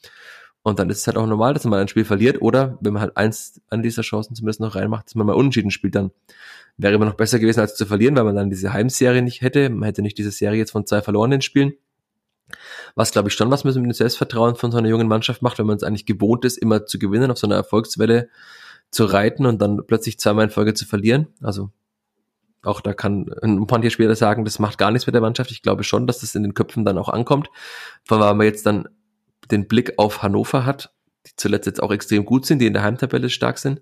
Und dann ist es halt auch normal, dass man ein Spiel verliert. Oder wenn man halt eins an dieser Chancen zumindest noch reinmacht, dass man mal unentschieden spielt, dann wäre immer noch besser gewesen, als zu verlieren, weil man dann diese Heimserie nicht hätte. Man hätte nicht diese Serie jetzt von zwei verlorenen Spielen. Was, glaube ich, schon was mit dem Selbstvertrauen von so einer jungen Mannschaft macht, wenn man es eigentlich gewohnt ist, immer zu gewinnen, auf so einer Erfolgswelle zu reiten und dann plötzlich zweimal in Folge zu verlieren. Also auch da kann ein paar Spieler sagen, das macht gar nichts mit der Mannschaft. Ich glaube schon, dass das in den Köpfen dann auch ankommt. Vor allem, weil man jetzt dann den Blick auf Hannover hat, die zuletzt jetzt auch extrem gut sind, die in der Heimtabelle stark sind.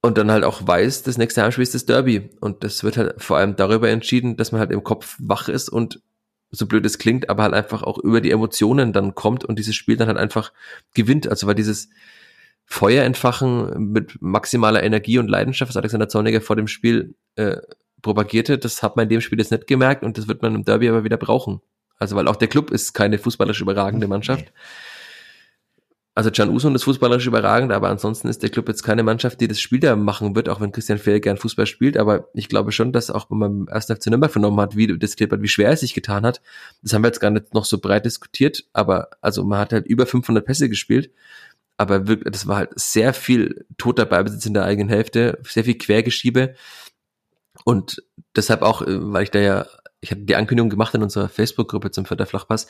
Und dann halt auch weiß, das nächste Heimspiel ist das Derby. Und das wird halt vor allem darüber entschieden, dass man halt im Kopf wach ist und so blöd es klingt, aber halt einfach auch über die Emotionen dann kommt und dieses Spiel dann halt einfach gewinnt. Also weil dieses Feuer entfachen mit maximaler Energie und Leidenschaft, was Alexander Zorniger vor dem Spiel äh, propagierte, das hat man in dem Spiel jetzt nicht gemerkt und das wird man im Derby aber wieder brauchen. Also weil auch der Club ist keine fußballisch überragende Mannschaft. Also Can Usun ist fußballerisch überragend, aber ansonsten ist der Club jetzt keine Mannschaft, die das Spiel da machen wird, auch wenn Christian Fehl gern Fußball spielt. Aber ich glaube schon, dass auch wenn man ersten FC Nürnberg vernommen hat, wie das hat, wie schwer es sich getan hat. Das haben wir jetzt gar nicht noch so breit diskutiert, aber also man hat halt über 500 Pässe gespielt. Aber wirklich, das war halt sehr viel toter Beibesitz in der eigenen Hälfte, sehr viel Quergeschiebe. Und deshalb auch, äh, weil ich da ja ich hatte die Ankündigung gemacht in unserer Facebook-Gruppe zum Vierter Flachpass.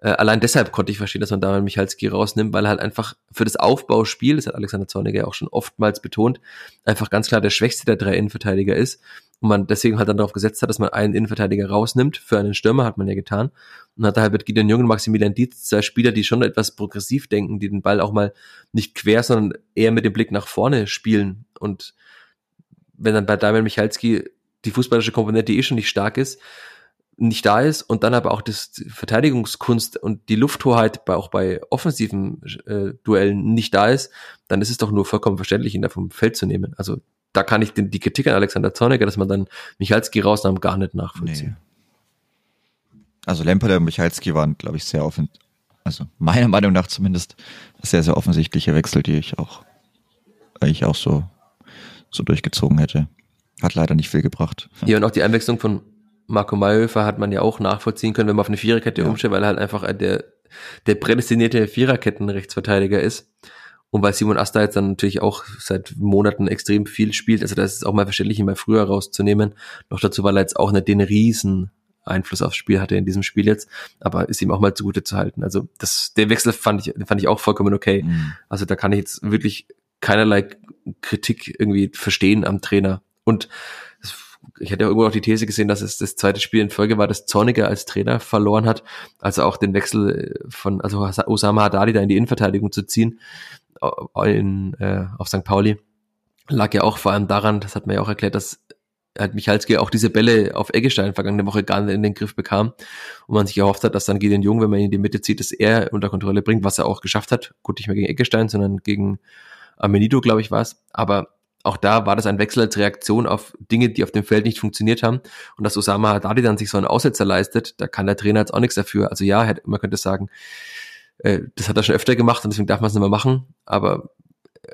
Äh, allein deshalb konnte ich verstehen, dass man da Michalski rausnimmt, weil er halt einfach für das Aufbauspiel, das hat Alexander Zorniger auch schon oftmals betont, einfach ganz klar der schwächste der drei Innenverteidiger ist. Und man deswegen halt dann darauf gesetzt hat, dass man einen Innenverteidiger rausnimmt. Für einen Stürmer hat man ja getan. Und hat halt mit Gideon Jung und Maximilian Dietz zwei Spieler, die schon etwas progressiv denken, die den Ball auch mal nicht quer, sondern eher mit dem Blick nach vorne spielen. Und wenn dann bei Damian Michalski die fußballische Komponente eh schon nicht stark ist, nicht da ist und dann aber auch das Verteidigungskunst und die Lufthoheit bei, auch bei offensiven äh, Duellen nicht da ist, dann ist es doch nur vollkommen verständlich, ihn da vom Feld zu nehmen. Also da kann ich den, die Kritik an Alexander Zorniger, dass man dann Michalski rausnahm, gar nicht nachvollziehen. Nee. Also Lemper und Michalski waren, glaube ich, sehr offen, also meiner Meinung nach zumindest sehr, sehr offensichtliche Wechsel, die ich auch, ich auch so, so durchgezogen hätte. Hat leider nicht viel gebracht. Ja, und auch die Einwechslung von Marco Mayhofer hat man ja auch nachvollziehen können, wenn man auf eine Viererkette ja. umstellt, weil er halt einfach der, der prädestinierte Viererketten-Rechtsverteidiger ist. Und weil Simon Asta jetzt dann natürlich auch seit Monaten extrem viel spielt, also das ist auch mal verständlich, ihn mal früher rauszunehmen. Noch dazu, weil er jetzt auch nicht den riesen Einfluss aufs Spiel hatte in diesem Spiel jetzt, aber ist ihm auch mal zugute zu halten. Also das, der Wechsel fand ich, fand ich auch vollkommen okay. Mhm. Also da kann ich jetzt wirklich keinerlei Kritik irgendwie verstehen am Trainer. Und ich hätte ja irgendwo auch die These gesehen, dass es das zweite Spiel in Folge war, dass Zorniger als Trainer verloren hat, also auch den Wechsel von, also Osama Haddadi da in die Innenverteidigung zu ziehen, in, äh, auf St. Pauli, lag ja auch vor allem daran, das hat man ja auch erklärt, dass halt Michalski auch diese Bälle auf Eggestein vergangene Woche gar nicht in den Griff bekam und man sich erhofft hat, dass dann Gideon Jung, wenn man ihn in die Mitte zieht, dass er unter Kontrolle bringt, was er auch geschafft hat. Gut, nicht mehr gegen Eggestein, sondern gegen Amenido, glaube ich, war es. Aber auch da war das ein Wechsel als Reaktion auf Dinge, die auf dem Feld nicht funktioniert haben. Und dass Osama Haddadi dann sich so einen Aussetzer leistet, da kann der Trainer jetzt auch nichts dafür. Also ja, man könnte sagen, äh, das hat er schon öfter gemacht und deswegen darf man es nicht mehr machen. Aber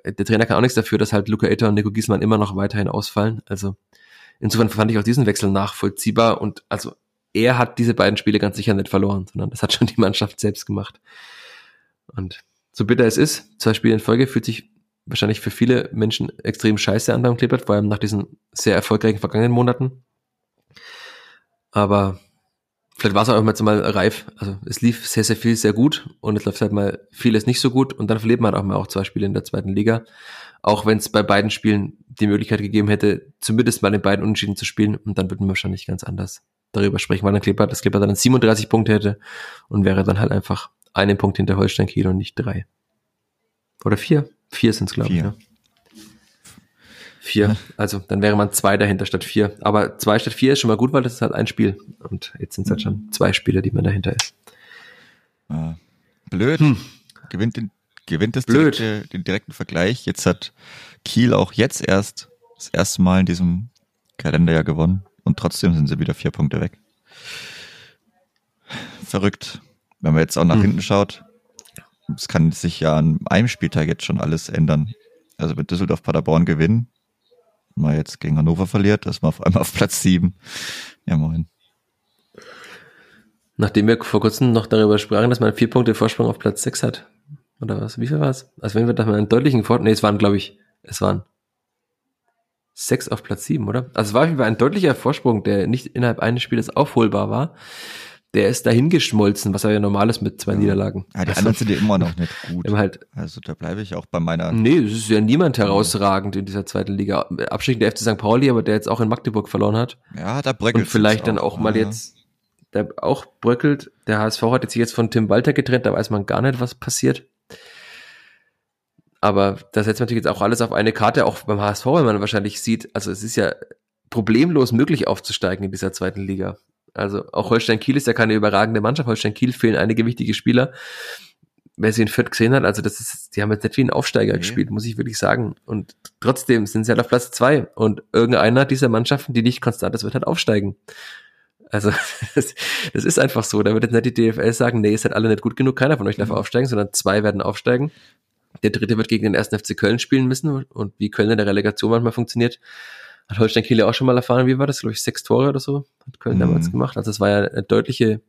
äh, der Trainer kann auch nichts dafür, dass halt Luca Etter und Nico Giesmann immer noch weiterhin ausfallen. Also insofern fand ich auch diesen Wechsel nachvollziehbar. Und also er hat diese beiden Spiele ganz sicher nicht verloren, sondern das hat schon die Mannschaft selbst gemacht. Und so bitter es ist, zwei Spiele in Folge fühlt sich wahrscheinlich für viele Menschen extrem scheiße an beim Kleeblatt, vor allem nach diesen sehr erfolgreichen vergangenen Monaten. Aber vielleicht war es auch jetzt mal reif. Also es lief sehr, sehr viel sehr gut und es läuft halt mal vieles nicht so gut und dann verliert man halt auch mal auch zwei Spiele in der zweiten Liga. Auch wenn es bei beiden Spielen die Möglichkeit gegeben hätte, zumindest mal in beiden Unentschieden zu spielen und dann würden wir wahrscheinlich ganz anders darüber sprechen, weil dann Kleber, das Kleber dann 37 Punkte hätte und wäre dann halt einfach einen Punkt hinter Holstein Kiel und nicht drei. Oder vier. Vier sind es, glaube ich. Ne? Vier. Also dann wäre man zwei dahinter statt vier. Aber zwei statt vier ist schon mal gut, weil das ist halt ein Spiel. Und jetzt sind es halt schon zwei Spiele, die man dahinter ist. Ja. Blöd. Hm. Gewinnt, den, gewinnt das Blöd. Direkte, den direkten Vergleich. Jetzt hat Kiel auch jetzt erst das erste Mal in diesem Kalenderjahr gewonnen. Und trotzdem sind sie wieder vier Punkte weg. Verrückt. Wenn man jetzt auch nach hm. hinten schaut, es kann sich ja an einem Spieltag jetzt schon alles ändern. Also mit Düsseldorf Paderborn gewinnen, mal jetzt gegen Hannover verliert, ist man auf einmal auf Platz sieben. Ja, moin. Nachdem wir vor kurzem noch darüber sprachen, dass man vier Punkte Vorsprung auf Platz sechs hat. Oder was? Wie viel war es? Also wenn wir da mal einen deutlichen Vorteil, nee, es waren, glaube ich, es waren sechs auf Platz sieben, oder? Also es war auf jeden Fall ein deutlicher Vorsprung, der nicht innerhalb eines Spieles aufholbar war der ist dahin geschmolzen, was ja normal ist mit zwei ja. Niederlagen. Ja, die also, anderen sind ja immer noch nicht gut. Halt, also da bleibe ich auch bei meiner. Nee, es ist ja niemand herausragend in dieser zweiten Liga. Abschied der FC St. Pauli, aber der jetzt auch in Magdeburg verloren hat. Ja, da bröckelt Und vielleicht dann auch, mal jetzt, der auch bröckelt. Der HSV hat sich jetzt von Tim Walter getrennt, da weiß man gar nicht, was passiert. Aber das setzt natürlich jetzt auch alles auf eine Karte, auch beim HSV, wenn man wahrscheinlich sieht, also es ist ja problemlos möglich aufzusteigen in dieser zweiten Liga. Also auch Holstein Kiel ist ja keine überragende Mannschaft. Holstein Kiel fehlen einige wichtige Spieler. Wer sie in Fürth gesehen hat, also das ist, die haben jetzt nicht wie ein Aufsteiger okay. gespielt, muss ich wirklich sagen. Und trotzdem sind sie halt auf Platz zwei. Und irgendeiner dieser Mannschaften, die nicht konstant ist, wird halt aufsteigen. Also das, das ist einfach so. Da wird jetzt nicht die DFL sagen, nee, ihr seid alle nicht gut genug, keiner von euch darf mhm. aufsteigen, sondern zwei werden aufsteigen. Der dritte wird gegen den ersten FC Köln spielen müssen. Und wie Köln in der Relegation manchmal funktioniert, hat Holstein Kiel ja auch schon mal erfahren, wie war das, glaube ich, sechs Tore oder so, hat Köln mhm. damals gemacht. Also es war ja eine deutliche,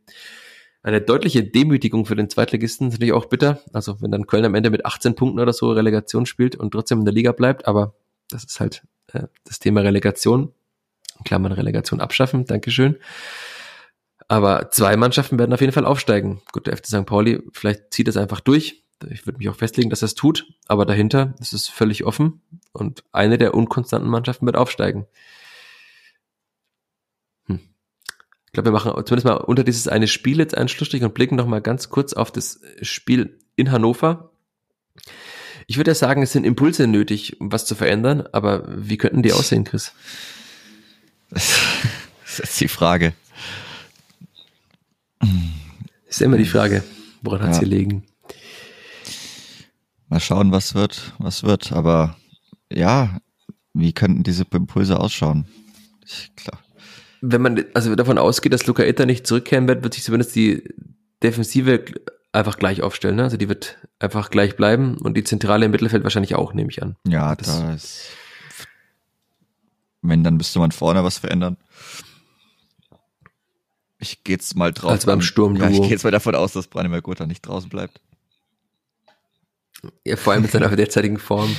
eine deutliche Demütigung für den Zweitligisten, natürlich auch bitter. Also wenn dann Köln am Ende mit 18 Punkten oder so Relegation spielt und trotzdem in der Liga bleibt, aber das ist halt äh, das Thema Relegation. Klammern Relegation abschaffen, Dankeschön. Aber zwei Mannschaften werden auf jeden Fall aufsteigen. Gut, der FC St. Pauli, vielleicht zieht es einfach durch. Ich würde mich auch festlegen, dass er es tut, aber dahinter ist es völlig offen und eine der unkonstanten Mannschaften wird aufsteigen. Hm. Ich glaube, wir machen zumindest mal unter dieses eine Spiel jetzt einen Schlussstrich und blicken noch mal ganz kurz auf das Spiel in Hannover. Ich würde ja sagen, es sind Impulse nötig, um was zu verändern, aber wie könnten die aussehen, Chris? Das ist die Frage. Das ist immer die Frage, woran ja. hat es hier liegen? Mal schauen, was wird, was wird. Aber ja, wie könnten diese Impulse ausschauen? Ich, klar. Wenn man also davon ausgeht, dass Luca Etta nicht zurückkehren wird, wird sich zumindest die Defensive einfach gleich aufstellen. Ne? Also die wird einfach gleich bleiben und die Zentrale im Mittelfeld wahrscheinlich auch, nehme ich an. Ja, das da ist. Wenn, dann müsste man vorne was verändern. Ich gehe jetzt mal drauf. Also beim Sturm. Ja, ich gehe jetzt mal davon aus, dass Branimir Gotha nicht draußen bleibt. Ja, vor allem mit seiner derzeitigen Form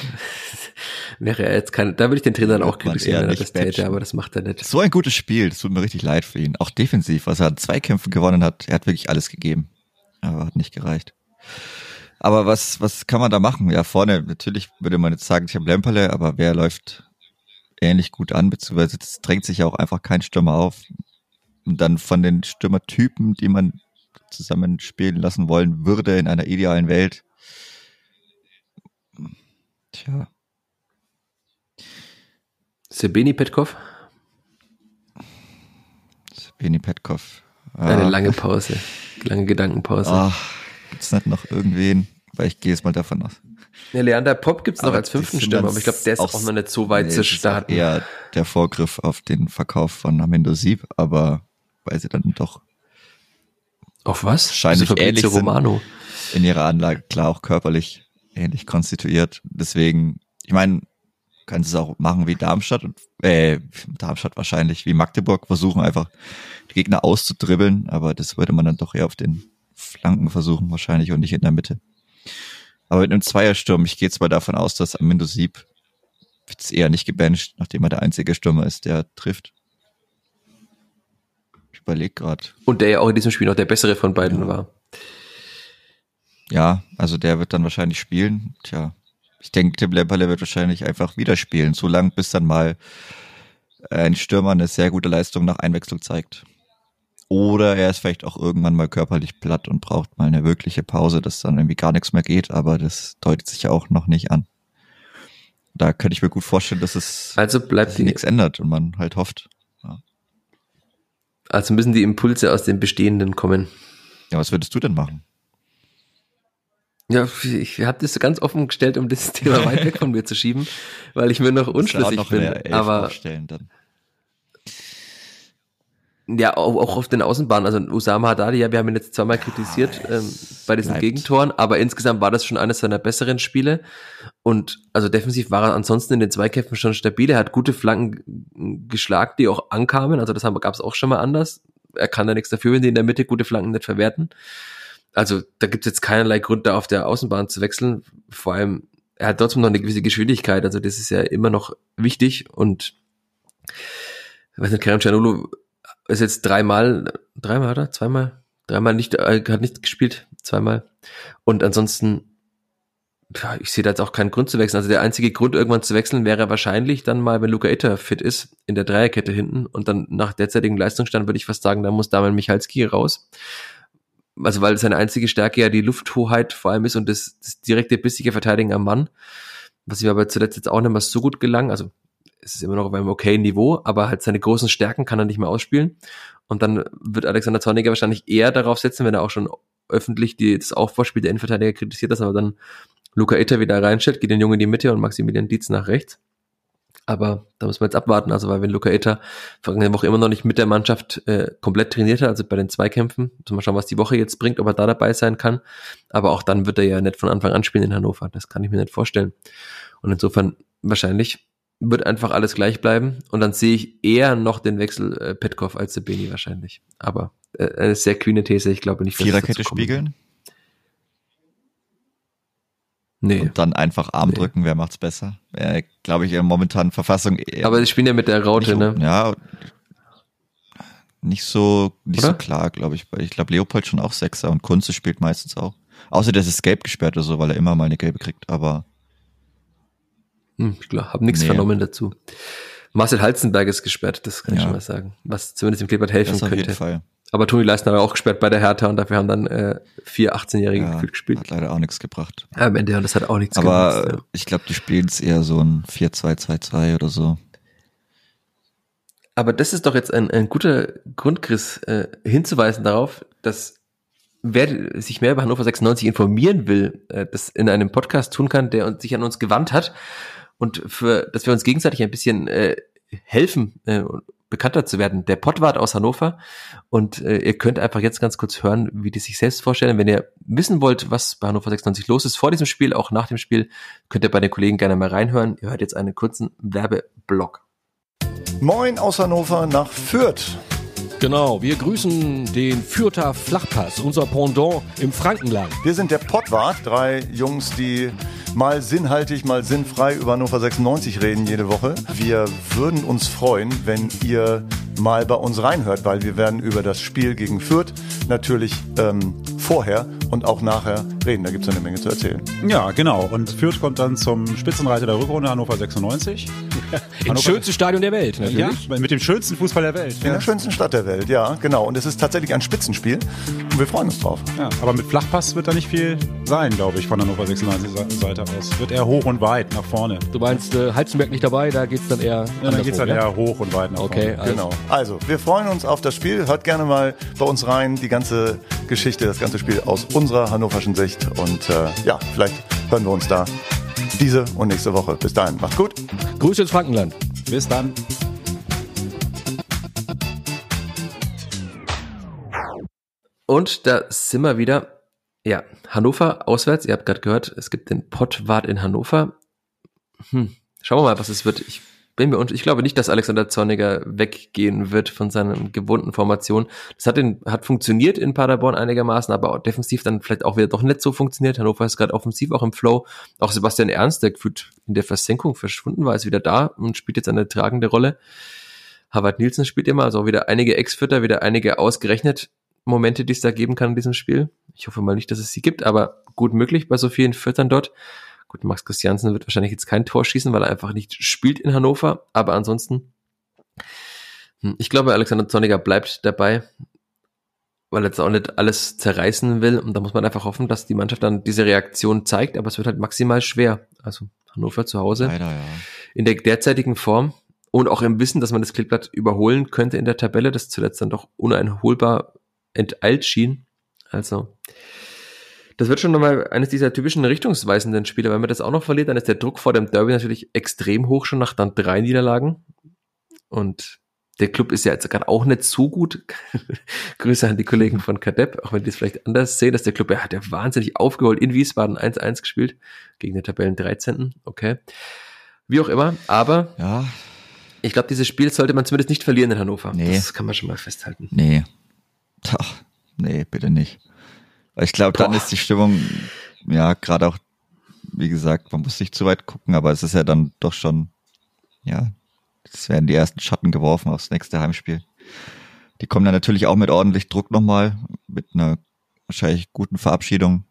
wäre er jetzt kein, da würde ich den Trainer dann auch kritisieren, wenn er das täte, aber das macht er nicht. So ein gutes Spiel, das tut mir richtig leid für ihn. Auch defensiv, was er an Zweikämpfen gewonnen hat, er hat wirklich alles gegeben. Aber hat nicht gereicht. Aber was, was kann man da machen? Ja, vorne, natürlich würde man jetzt sagen, ich habe Lemperle, aber wer läuft ähnlich gut an, beziehungsweise es drängt sich ja auch einfach kein Stürmer auf. Und dann von den Stürmertypen, die man zusammen spielen lassen wollen würde in einer idealen Welt, Tja. Sebeni Petkov? Sebeni Petkov. Ah. Eine lange Pause. Lange Gedankenpause. Ach, gibt's nicht noch irgendwen? Weil ich gehe jetzt mal davon aus. Ja, Leander Pop gibt's noch als fünften Stürmer, aber ich glaube, der ist auch, auch noch nicht so weit nee, zu starten. eher der Vorgriff auf den Verkauf von Amendo Sieb, aber weil sie dann doch auf was? Wahrscheinlich ähnlich Romano. in ihrer Anlage, klar auch körperlich ähnlich konstituiert. Deswegen, ich meine, kannst es auch machen wie Darmstadt und äh, Darmstadt wahrscheinlich wie Magdeburg, versuchen einfach die Gegner auszudribbeln, aber das würde man dann doch eher auf den Flanken versuchen wahrscheinlich und nicht in der Mitte. Aber mit einem Zweiersturm, ich gehe jetzt mal davon aus, dass Amindo Sieb jetzt eher nicht gebancht, nachdem er der einzige Stürmer ist, der trifft. Ich überlege gerade. Und der ja auch in diesem Spiel noch der bessere von beiden ja. war. Ja, also der wird dann wahrscheinlich spielen. Tja, ich denke, Tim Lemperle wird wahrscheinlich einfach wieder spielen, so lange bis dann mal ein Stürmer eine sehr gute Leistung nach Einwechslung zeigt. Oder er ist vielleicht auch irgendwann mal körperlich platt und braucht mal eine wirkliche Pause, dass dann irgendwie gar nichts mehr geht, aber das deutet sich ja auch noch nicht an. da könnte ich mir gut vorstellen, dass es also bleibt nichts ändert und man halt hofft. Ja. Also müssen die Impulse aus dem Bestehenden kommen. Ja, was würdest du denn machen? Ja, ich habe das ganz offen gestellt, um das Thema weit weg von mir zu schieben, weil ich mir noch unschlüssig noch bin. Aber dann. Ja, auch, auch auf den Außenbahnen. Also Usama Haddadi, ja, wir haben ihn jetzt zweimal kritisiert ja, ähm, bei diesen bleibt. Gegentoren, aber insgesamt war das schon eines seiner besseren Spiele. Und also defensiv war er ansonsten in den Zweikämpfen schon stabil. Er hat gute Flanken geschlagen, die auch ankamen. Also das gab es auch schon mal anders. Er kann da nichts dafür, wenn die in der Mitte gute Flanken nicht verwerten. Also da gibt es jetzt keinerlei Grund, da auf der Außenbahn zu wechseln. Vor allem, er hat trotzdem noch eine gewisse Geschwindigkeit. Also das ist ja immer noch wichtig. Und ich weiß nicht, Kerem Canolo ist jetzt dreimal, dreimal oder zweimal, dreimal nicht, äh, hat nicht gespielt, zweimal. Und ansonsten, ja, ich sehe da jetzt auch keinen Grund zu wechseln. Also der einzige Grund, irgendwann zu wechseln, wäre wahrscheinlich dann mal, wenn Luca Itter fit ist, in der Dreierkette hinten. Und dann nach derzeitigem Leistungsstand würde ich fast sagen, da muss Damian Michalski raus. Also weil seine einzige Stärke ja die Lufthoheit vor allem ist und das, das direkte bissige Verteidigen am Mann. Was ihm aber zuletzt jetzt auch nicht mehr so gut gelang. Also es ist immer noch auf einem okayen Niveau, aber halt seine großen Stärken kann er nicht mehr ausspielen. Und dann wird Alexander Zorniger wahrscheinlich eher darauf setzen, wenn er auch schon öffentlich die, das Aufbauspiel der Innenverteidiger kritisiert, dass aber dann Luca Itter wieder reinstellt, geht den Jungen in die Mitte und Maximilian Dietz nach rechts. Aber da muss man jetzt abwarten, also weil wenn Luca Itter vergangene Woche immer noch nicht mit der Mannschaft äh, komplett trainiert hat, also bei den Zweikämpfen, muss man schauen, was die Woche jetzt bringt, ob er da dabei sein kann. Aber auch dann wird er ja nicht von Anfang an spielen in Hannover. Das kann ich mir nicht vorstellen. Und insofern wahrscheinlich wird einfach alles gleich bleiben und dann sehe ich eher noch den Wechsel äh, Petkov als Sebeni wahrscheinlich. Aber äh, eine sehr kühne These, ich glaube nicht, dass Viererkette spiegeln? Nee. Und dann einfach Arm nee. drücken, wer macht's besser? Äh, glaube ich, in momentanen Verfassung eher. Aber sie spielen ja mit der Raute, nicht, ne? Ja, nicht so, nicht Oder? so klar, glaube ich. Ich glaube, Leopold schon auch Sechser und Kunze spielt meistens auch. Außer der ist gelb gesperrt oder so, weil er immer mal eine gelbe kriegt, aber hm, ich habe nichts nee. vernommen dazu. Marcel Halzenberg ist gesperrt, das kann ja. ich schon mal sagen. Was zumindest im Kleeblatt helfen das auf könnte. Jeden Fall. Aber Toni Leistner war auch gesperrt bei der Hertha und dafür haben dann äh, vier 18-Jährige ja, gespielt. Hat leider auch nichts gebracht. Ja, am Ende, und das hat auch nichts Aber gemacht. Aber ich glaube, die spielen es eher so ein 4-2-2-2 oder so. Aber das ist doch jetzt ein, ein guter Grund, Chris, äh, hinzuweisen darauf, dass wer sich mehr über Hannover 96 informieren will, äh, das in einem Podcast tun kann, der sich an uns gewandt hat und für, dass wir uns gegenseitig ein bisschen äh, helfen, äh, bekannter zu werden. Der Pottwart aus Hannover und äh, ihr könnt einfach jetzt ganz kurz hören, wie die sich selbst vorstellen. Wenn ihr wissen wollt, was bei Hannover 96 los ist vor diesem Spiel, auch nach dem Spiel, könnt ihr bei den Kollegen gerne mal reinhören. Ihr hört jetzt einen kurzen Werbeblock. Moin aus Hannover nach Fürth. Genau, wir grüßen den Fürther Flachpass, unser Pendant im Frankenland. Wir sind der Pottwart, drei Jungs, die mal sinnhaltig, mal sinnfrei über Hannover 96 reden jede Woche. Wir würden uns freuen, wenn ihr mal bei uns reinhört, weil wir werden über das Spiel gegen Fürth natürlich ähm, vorher und auch nachher reden. Da gibt es eine Menge zu erzählen. Ja, genau. Und Fürth kommt dann zum Spitzenreiter der Rückrunde Hannover 96. Im schönsten Stadion der Welt, natürlich. Ja, mit dem schönsten Fußball der Welt. In der schönsten Stadt der Welt, ja, genau. Und es ist tatsächlich ein Spitzenspiel und wir freuen uns drauf. Ja, aber mit Flachpass wird da nicht viel sein, glaube ich, von Hannover 96 Seite aus. Wird eher hoch und weit nach vorne. Du meinst äh, Halzenberg nicht dabei, da geht es dann eher. Ja, dann geht es dann ja? eher hoch und weit nach okay, vorne. Also. Genau. Also, wir freuen uns auf das Spiel. Hört gerne mal bei uns rein, die ganze Geschichte, das ganze Spiel aus unserer hannoverschen Sicht. Und äh, ja, vielleicht hören wir uns da diese und nächste Woche. Bis dahin, macht's gut. Grüße ins Frankenland. Bis dann. Und da sind wir wieder. Ja, Hannover auswärts. Ihr habt gerade gehört, es gibt den Pottwart in Hannover. Hm. Schauen wir mal, was es wird. Ich bin mir und ich glaube nicht, dass Alexander Zorniger weggehen wird von seinen gewohnten Formationen. Das hat, in, hat funktioniert in Paderborn einigermaßen, aber auch defensiv dann vielleicht auch wieder doch nicht so funktioniert. Hannover ist gerade offensiv auch im Flow. Auch Sebastian Ernst, der gefühlt in der Versenkung verschwunden war, ist wieder da und spielt jetzt eine tragende Rolle. Harvard Nielsen spielt immer, also auch wieder einige Ex-Fütter, wieder einige ausgerechnet Momente, die es da geben kann in diesem Spiel. Ich hoffe mal nicht, dass es sie gibt, aber gut möglich bei so vielen Füttern dort. Gut, Max Christiansen wird wahrscheinlich jetzt kein Tor schießen, weil er einfach nicht spielt in Hannover, aber ansonsten, hm, ich glaube, Alexander Zorniger bleibt dabei. weil er jetzt auch nicht alles zerreißen will. Und da muss man einfach hoffen, dass die Mannschaft dann diese Reaktion zeigt, aber es wird halt maximal schwer. Also Hannover zu Hause. Leider, ja. In der derzeitigen Form und auch im Wissen, dass man das Kleeblatt überholen könnte in der Tabelle, das zuletzt dann doch uneinholbar enteilt schien. Also, das wird schon nochmal eines dieser typischen richtungsweisenden Spiele. Wenn man das auch noch verliert, dann ist der Druck vor dem Derby natürlich extrem hoch, schon nach dann drei Niederlagen. Und der Club ist ja jetzt gerade auch nicht so gut. Grüße an die Kollegen von Kadepp, auch wenn die es vielleicht anders sehen, dass der Club, er hat ja wahnsinnig aufgeholt in Wiesbaden 1-1 gespielt, gegen den Tabellen 13. Okay. Wie auch immer, aber Ja, ich glaube, dieses Spiel sollte man zumindest nicht verlieren in Hannover. Nee. Das kann man schon mal festhalten. nee. Ach, nee, bitte nicht. Ich glaube, dann ist die Stimmung, ja, gerade auch, wie gesagt, man muss nicht zu weit gucken, aber es ist ja dann doch schon, ja, es werden die ersten Schatten geworfen aufs nächste Heimspiel. Die kommen dann natürlich auch mit ordentlich Druck nochmal, mit einer wahrscheinlich guten Verabschiedung.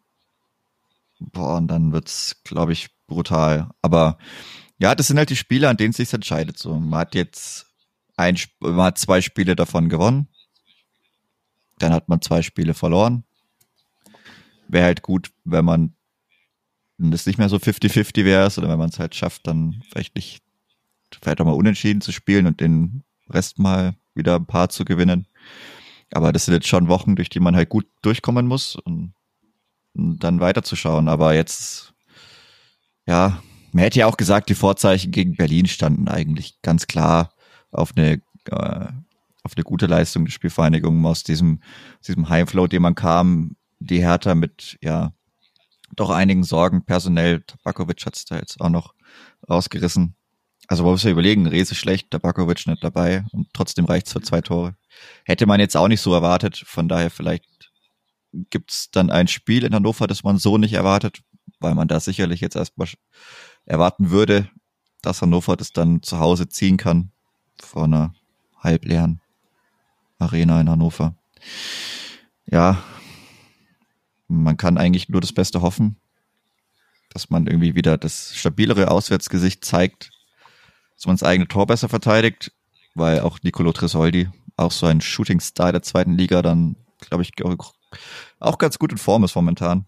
Boah, und dann wird's, glaube ich, brutal. Aber ja, das sind halt die Spiele, an denen es sich entscheidet. So, man hat jetzt ein, man hat zwei Spiele davon gewonnen. Dann hat man zwei Spiele verloren. Wäre halt gut, wenn man wenn das nicht mehr so 50-50 wäre, oder wenn man es halt schafft, dann vielleicht nicht, vielleicht auch mal unentschieden zu spielen und den Rest mal wieder ein paar zu gewinnen. Aber das sind jetzt schon Wochen, durch die man halt gut durchkommen muss und, und dann weiterzuschauen. Aber jetzt, ja, man hätte ja auch gesagt, die Vorzeichen gegen Berlin standen eigentlich ganz klar auf eine, äh, auf eine gute Leistung der Spielvereinigung aus diesem, aus diesem Heimflow, den man kam, die Hertha mit, ja, doch einigen Sorgen personell. Tabakovic hat's da jetzt auch noch rausgerissen. Also man muss ja überlegen, Rese schlecht, Tabakovic nicht dabei und trotzdem reicht's für zwei Tore. Hätte man jetzt auch nicht so erwartet, von daher vielleicht gibt's dann ein Spiel in Hannover, das man so nicht erwartet, weil man da sicherlich jetzt erstmal erwarten würde, dass Hannover das dann zu Hause ziehen kann vor einer halbleeren Arena in Hannover. Ja, man kann eigentlich nur das Beste hoffen, dass man irgendwie wieder das stabilere Auswärtsgesicht zeigt, dass man das eigene Tor besser verteidigt, weil auch Nicolo Tresoldi, auch so ein Shooting-Star der zweiten Liga, dann, glaube ich, auch, ganz gut in Form ist momentan.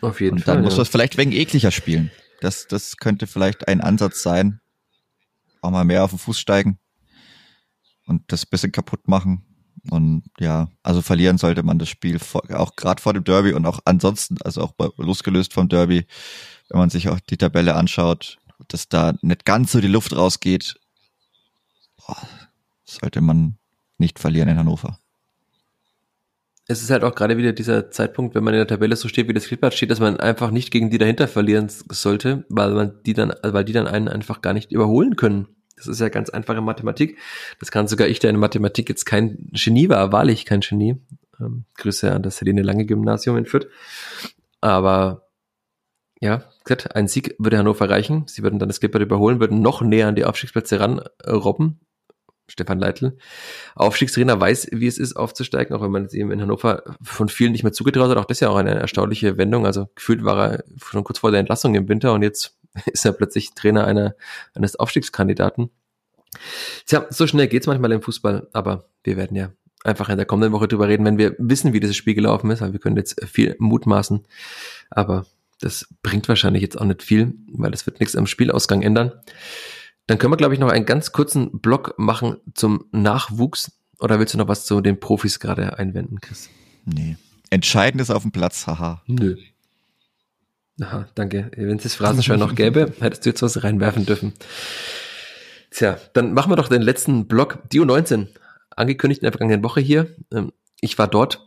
Auf jeden Und Fall. dann muss ja. man es vielleicht wegen ekliger spielen. Das, das könnte vielleicht ein Ansatz sein. Auch mal mehr auf den Fuß steigen und das bisschen kaputt machen. Und ja, also verlieren sollte man das Spiel vor, auch gerade vor dem Derby und auch ansonsten, also auch losgelöst vom Derby, wenn man sich auch die Tabelle anschaut, dass da nicht ganz so die Luft rausgeht, boah, sollte man nicht verlieren in Hannover. es ist halt auch gerade wieder dieser Zeitpunkt, wenn man in der Tabelle so steht, wie das Klippert steht, dass man einfach nicht gegen die dahinter verlieren sollte, weil man die dann, weil die dann einen einfach gar nicht überholen können. Das ist ja ganz einfache Mathematik. Das kann sogar ich, der in Mathematik jetzt kein Genie war, wahrlich kein Genie. Ähm, Grüße an das Helene Lange Gymnasium in Fürth. Aber ja, gesagt, ein Sieg würde Hannover reichen. Sie würden dann das Klippert überholen, würden noch näher an die Aufstiegsplätze ranrobben. Stefan Leitl. Aufstiegstrainer weiß, wie es ist, aufzusteigen, auch wenn man es ihm in Hannover von vielen nicht mehr zugetraut hat. Auch das ist ja auch eine erstaunliche Wendung. Also gefühlt war er schon kurz vor der Entlassung im Winter und jetzt ist er plötzlich Trainer einer, eines Aufstiegskandidaten. Tja, so schnell geht's manchmal im Fußball, aber wir werden ja einfach in der kommenden Woche drüber reden, wenn wir wissen, wie dieses Spiel gelaufen ist, weil wir können jetzt viel mutmaßen, aber das bringt wahrscheinlich jetzt auch nicht viel, weil es wird nichts am Spielausgang ändern. Dann können wir, glaube ich, noch einen ganz kurzen Block machen zum Nachwuchs. Oder willst du noch was zu den Profis gerade einwenden, Chris? Nee. Entscheidend ist auf dem Platz, haha. Nö. Aha, danke. Wenn es das Phrasenschwein noch gäbe, hättest du jetzt was reinwerfen dürfen. Tja, dann machen wir doch den letzten Block. Die U19, angekündigt in der vergangenen Woche hier. Ähm, Ich war dort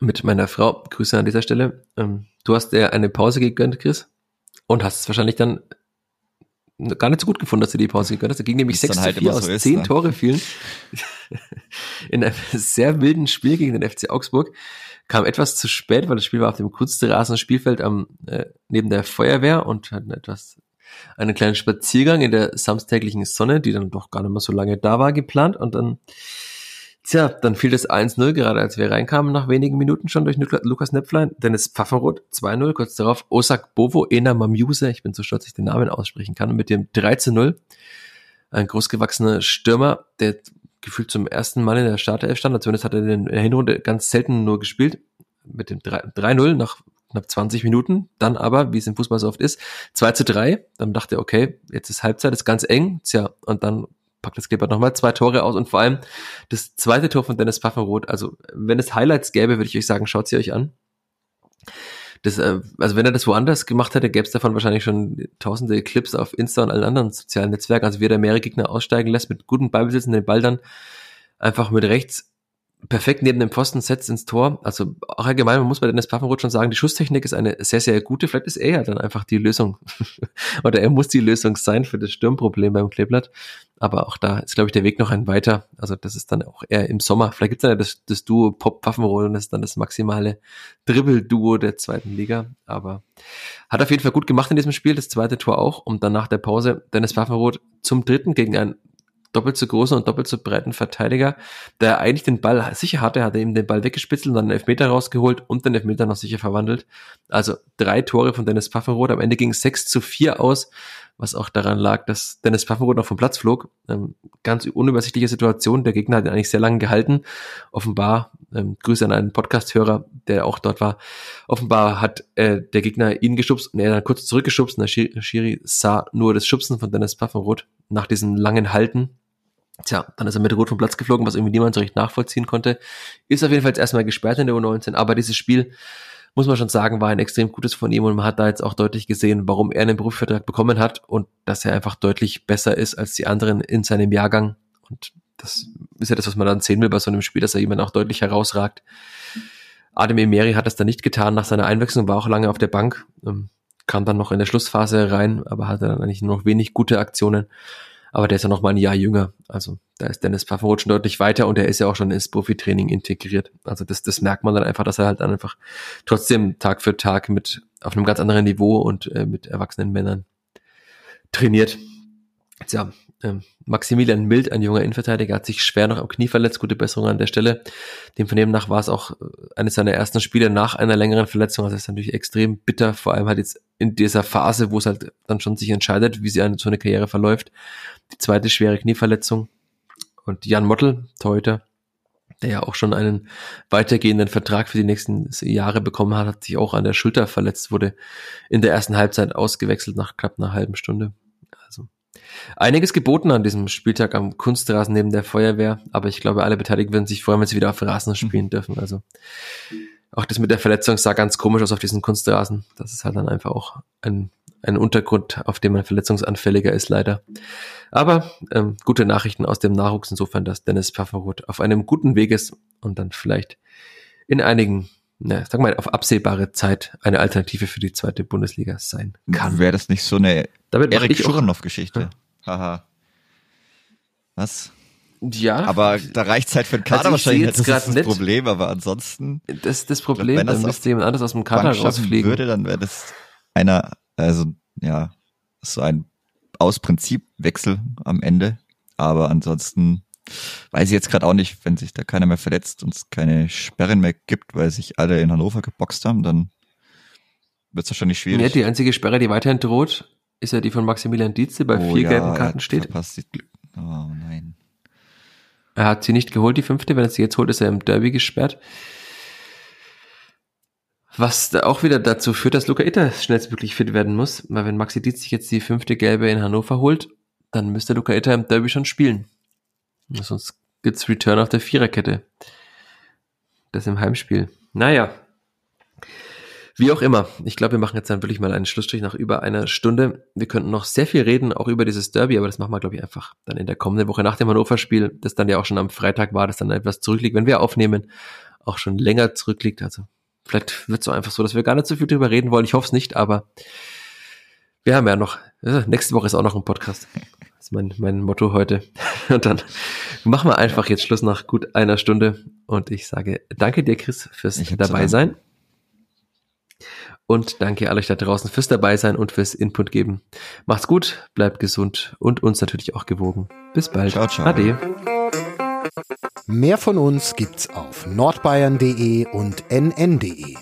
mit meiner Frau. Grüße an dieser Stelle. Ähm, Du hast dir eine Pause gegönnt, Chris. Und hast es wahrscheinlich dann gar nicht so gut gefunden, dass du die Pause gegönnt hast. Da ging nämlich Wie's dann 6 halt zu 4 immer aus so ist, 10 ne? Tore fielen. In einem sehr wilden Spiel gegen den FC Augsburg. Kam etwas zu spät, weil das Spiel war auf dem Kunstrasen Spielfeld am, äh, neben der Feuerwehr und hatten etwas, einen kleinen Spaziergang in der samstäglichen Sonne, die dann doch gar nicht mehr so lange da war, geplant und dann Tja, dann fiel das 1-0, gerade als wir reinkamen, nach wenigen Minuten schon durch Lukas Nepflein. Dennis Pfaffenroth 2-0, kurz darauf Osak Bovo, Ena Mamuse, ich bin so stolz, dass ich den Namen aussprechen kann, mit dem 3-0. Ein großgewachsener Stürmer, der gefühlt zum ersten Mal in der Startelf stand. Zumindest hat er in der Hinrunde ganz selten nur gespielt. Mit dem 3-0 nach knapp 20 Minuten. Dann aber, wie es im Fußball so oft ist, 2 zu 3. Dann dachte er, okay, jetzt ist Halbzeit, ist ganz eng. Tja, und dann packt das Kleber nochmal zwei Tore aus und vor allem das zweite Tor von Dennis Pfaffenroth. Also, wenn es Highlights gäbe, würde ich euch sagen, schaut sie euch an. Das, äh, also wenn er das woanders gemacht hätte, gäbe es davon wahrscheinlich schon tausende Clips auf Insta und allen anderen sozialen Netzwerken. Also wie er mehrere Gegner aussteigen lässt, mit guten Ballbesitzen den Ball dann einfach mit rechts perfekt neben dem Pfosten setzt ins Tor. Also auch allgemein, man muss bei Dennis Pfaffenroth schon sagen, die Schusstechnik ist eine sehr, sehr gute. Vielleicht ist er ja dann einfach die Lösung. Oder er muss die Lösung sein für das Sturmproblem beim Kleeblatt. Aber auch da ist, glaube ich, der Weg noch ein weiter. Also das ist dann auch eher im Sommer. Vielleicht gibt es dann ja das, das Duo Pop-Pfaffenroth und das ist dann das maximale Dribbel-Duo der zweiten Liga. Aber hat auf jeden Fall gut gemacht in diesem Spiel. Das zweite Tor auch. Und dann nach der Pause Dennis Pfaffenroth zum dritten gegen ein doppelt so großen und doppelt so breiten Verteidiger, der eigentlich den Ball sicher hatte, hat ihm den Ball weggespitzelt und dann einen Elfmeter rausgeholt und den Elfmeter noch sicher verwandelt. Also drei Tore von Dennis Pfaffenroth. Am Ende ging es 6 zu 4 aus, was auch daran lag, dass Dennis Pfaffenroth noch vom Platz flog. Ähm, ganz unübersichtliche Situation. Der Gegner hat ihn eigentlich sehr lange gehalten. Offenbar, ähm, Grüße an einen Podcast-Hörer, der auch dort war. Offenbar hat äh, der Gegner ihn geschubst und er dann kurz zurückgeschubst und der Schiri sah nur das Schubsen von Dennis Pfaffenroth nach diesem langen Halten Tja, dann ist er mit Rot vom Platz geflogen, was irgendwie niemand so recht nachvollziehen konnte. Ist auf jeden Fall jetzt erstmal gesperrt in der U19, aber dieses Spiel, muss man schon sagen, war ein extrem gutes von ihm und man hat da jetzt auch deutlich gesehen, warum er einen Berufsvertrag bekommen hat und dass er einfach deutlich besser ist als die anderen in seinem Jahrgang. Und das ist ja das, was man dann sehen will bei so einem Spiel, dass er jemand auch deutlich herausragt. Adem Emeri hat das dann nicht getan nach seiner Einwechslung, war auch lange auf der Bank, ähm, kam dann noch in der Schlussphase rein, aber hatte dann eigentlich nur noch wenig gute Aktionen aber der ist ja noch mal ein Jahr jünger. Also da ist Dennis Pfaffenroth schon deutlich weiter und er ist ja auch schon ins Profitraining integriert. Also das, das merkt man dann einfach, dass er halt dann einfach trotzdem Tag für Tag mit auf einem ganz anderen Niveau und äh, mit erwachsenen Männern trainiert. Ja, ähm, Maximilian Mild, ein junger Innenverteidiger, hat sich schwer noch am Knie verletzt. Gute Besserung an der Stelle. Dem Vernehmen nach war es auch äh, eines seiner ersten Spiele nach einer längeren Verletzung. Also das ist natürlich extrem bitter, vor allem halt jetzt in dieser Phase, wo es halt dann schon sich entscheidet, wie sie eine, so eine Karriere verläuft. Die zweite schwere Knieverletzung. Und Jan Mottel, Torhüter, der ja auch schon einen weitergehenden Vertrag für die nächsten Jahre bekommen hat, hat sich auch an der Schulter verletzt, wurde in der ersten Halbzeit ausgewechselt nach knapp einer halben Stunde. Einiges geboten an diesem Spieltag am Kunstrasen neben der Feuerwehr, aber ich glaube, alle Beteiligten würden sich freuen, wenn sie wieder auf Rasen spielen dürfen. Also auch das mit der Verletzung sah ganz komisch aus auf diesen Kunstrasen. Das ist halt dann einfach auch ein, ein Untergrund, auf dem man verletzungsanfälliger ist, leider. Aber ähm, gute Nachrichten aus dem Nachwuchs insofern, dass Dennis Pfaffenroth auf einem guten Weg ist und dann vielleicht in einigen na, sag mal, auf absehbare Zeit eine Alternative für die zweite Bundesliga sein kann. Wäre das nicht so eine Erik Schuranov-Geschichte? Haha. Was? Ja. Aber da reicht Zeit für den Kader also wahrscheinlich nicht. Das ist das. Problem, aber ansonsten. Das ist das Problem, glaub, dann müsste jemand anders aus dem Kader rausfliegen. würde, dann wäre das einer, also, ja, so ein aus Prinzip Wechsel am Ende. Aber ansonsten weiß ich jetzt gerade auch nicht, wenn sich da keiner mehr verletzt und es keine Sperren mehr gibt, weil sich alle in Hannover geboxt haben, dann wird es wahrscheinlich schwierig. Ja, die einzige Sperre, die weiterhin droht, ist ja die von Maximilian Dietze bei oh, vier ja, gelben Karten steht. Die, oh nein. Er hat sie nicht geholt, die fünfte. Wenn er sie jetzt holt, ist er im Derby gesperrt. Was da auch wieder dazu führt, dass Luca Itter schnellstmöglich fit werden muss. Weil wenn Maxi Dietz sich jetzt die fünfte gelbe in Hannover holt, dann müsste Luca Itter im Derby schon spielen. Sonst gibt's Return auf der Viererkette. Das im Heimspiel. Naja, wie auch immer, ich glaube, wir machen jetzt dann wirklich mal einen Schlussstrich nach über einer Stunde. Wir könnten noch sehr viel reden, auch über dieses Derby, aber das machen wir, glaube ich, einfach dann in der kommenden Woche nach dem Hannover-Spiel, das dann ja auch schon am Freitag war, das dann etwas zurückliegt, wenn wir aufnehmen, auch schon länger zurückliegt. Also vielleicht wird es so einfach so, dass wir gar nicht so viel drüber reden wollen. Ich hoffe es nicht, aber wir haben ja noch, nächste Woche ist auch noch ein Podcast. Ist mein, mein Motto heute. Und dann machen wir einfach jetzt Schluss nach gut einer Stunde. Und ich sage danke dir, Chris, fürs dabei sein. Und danke an euch da draußen fürs dabei sein und fürs Input geben. Macht's gut, bleibt gesund und uns natürlich auch gewogen. Bis bald. Ciao, ciao. Ade. Mehr von uns gibt's auf nordbayern.de und nn.de.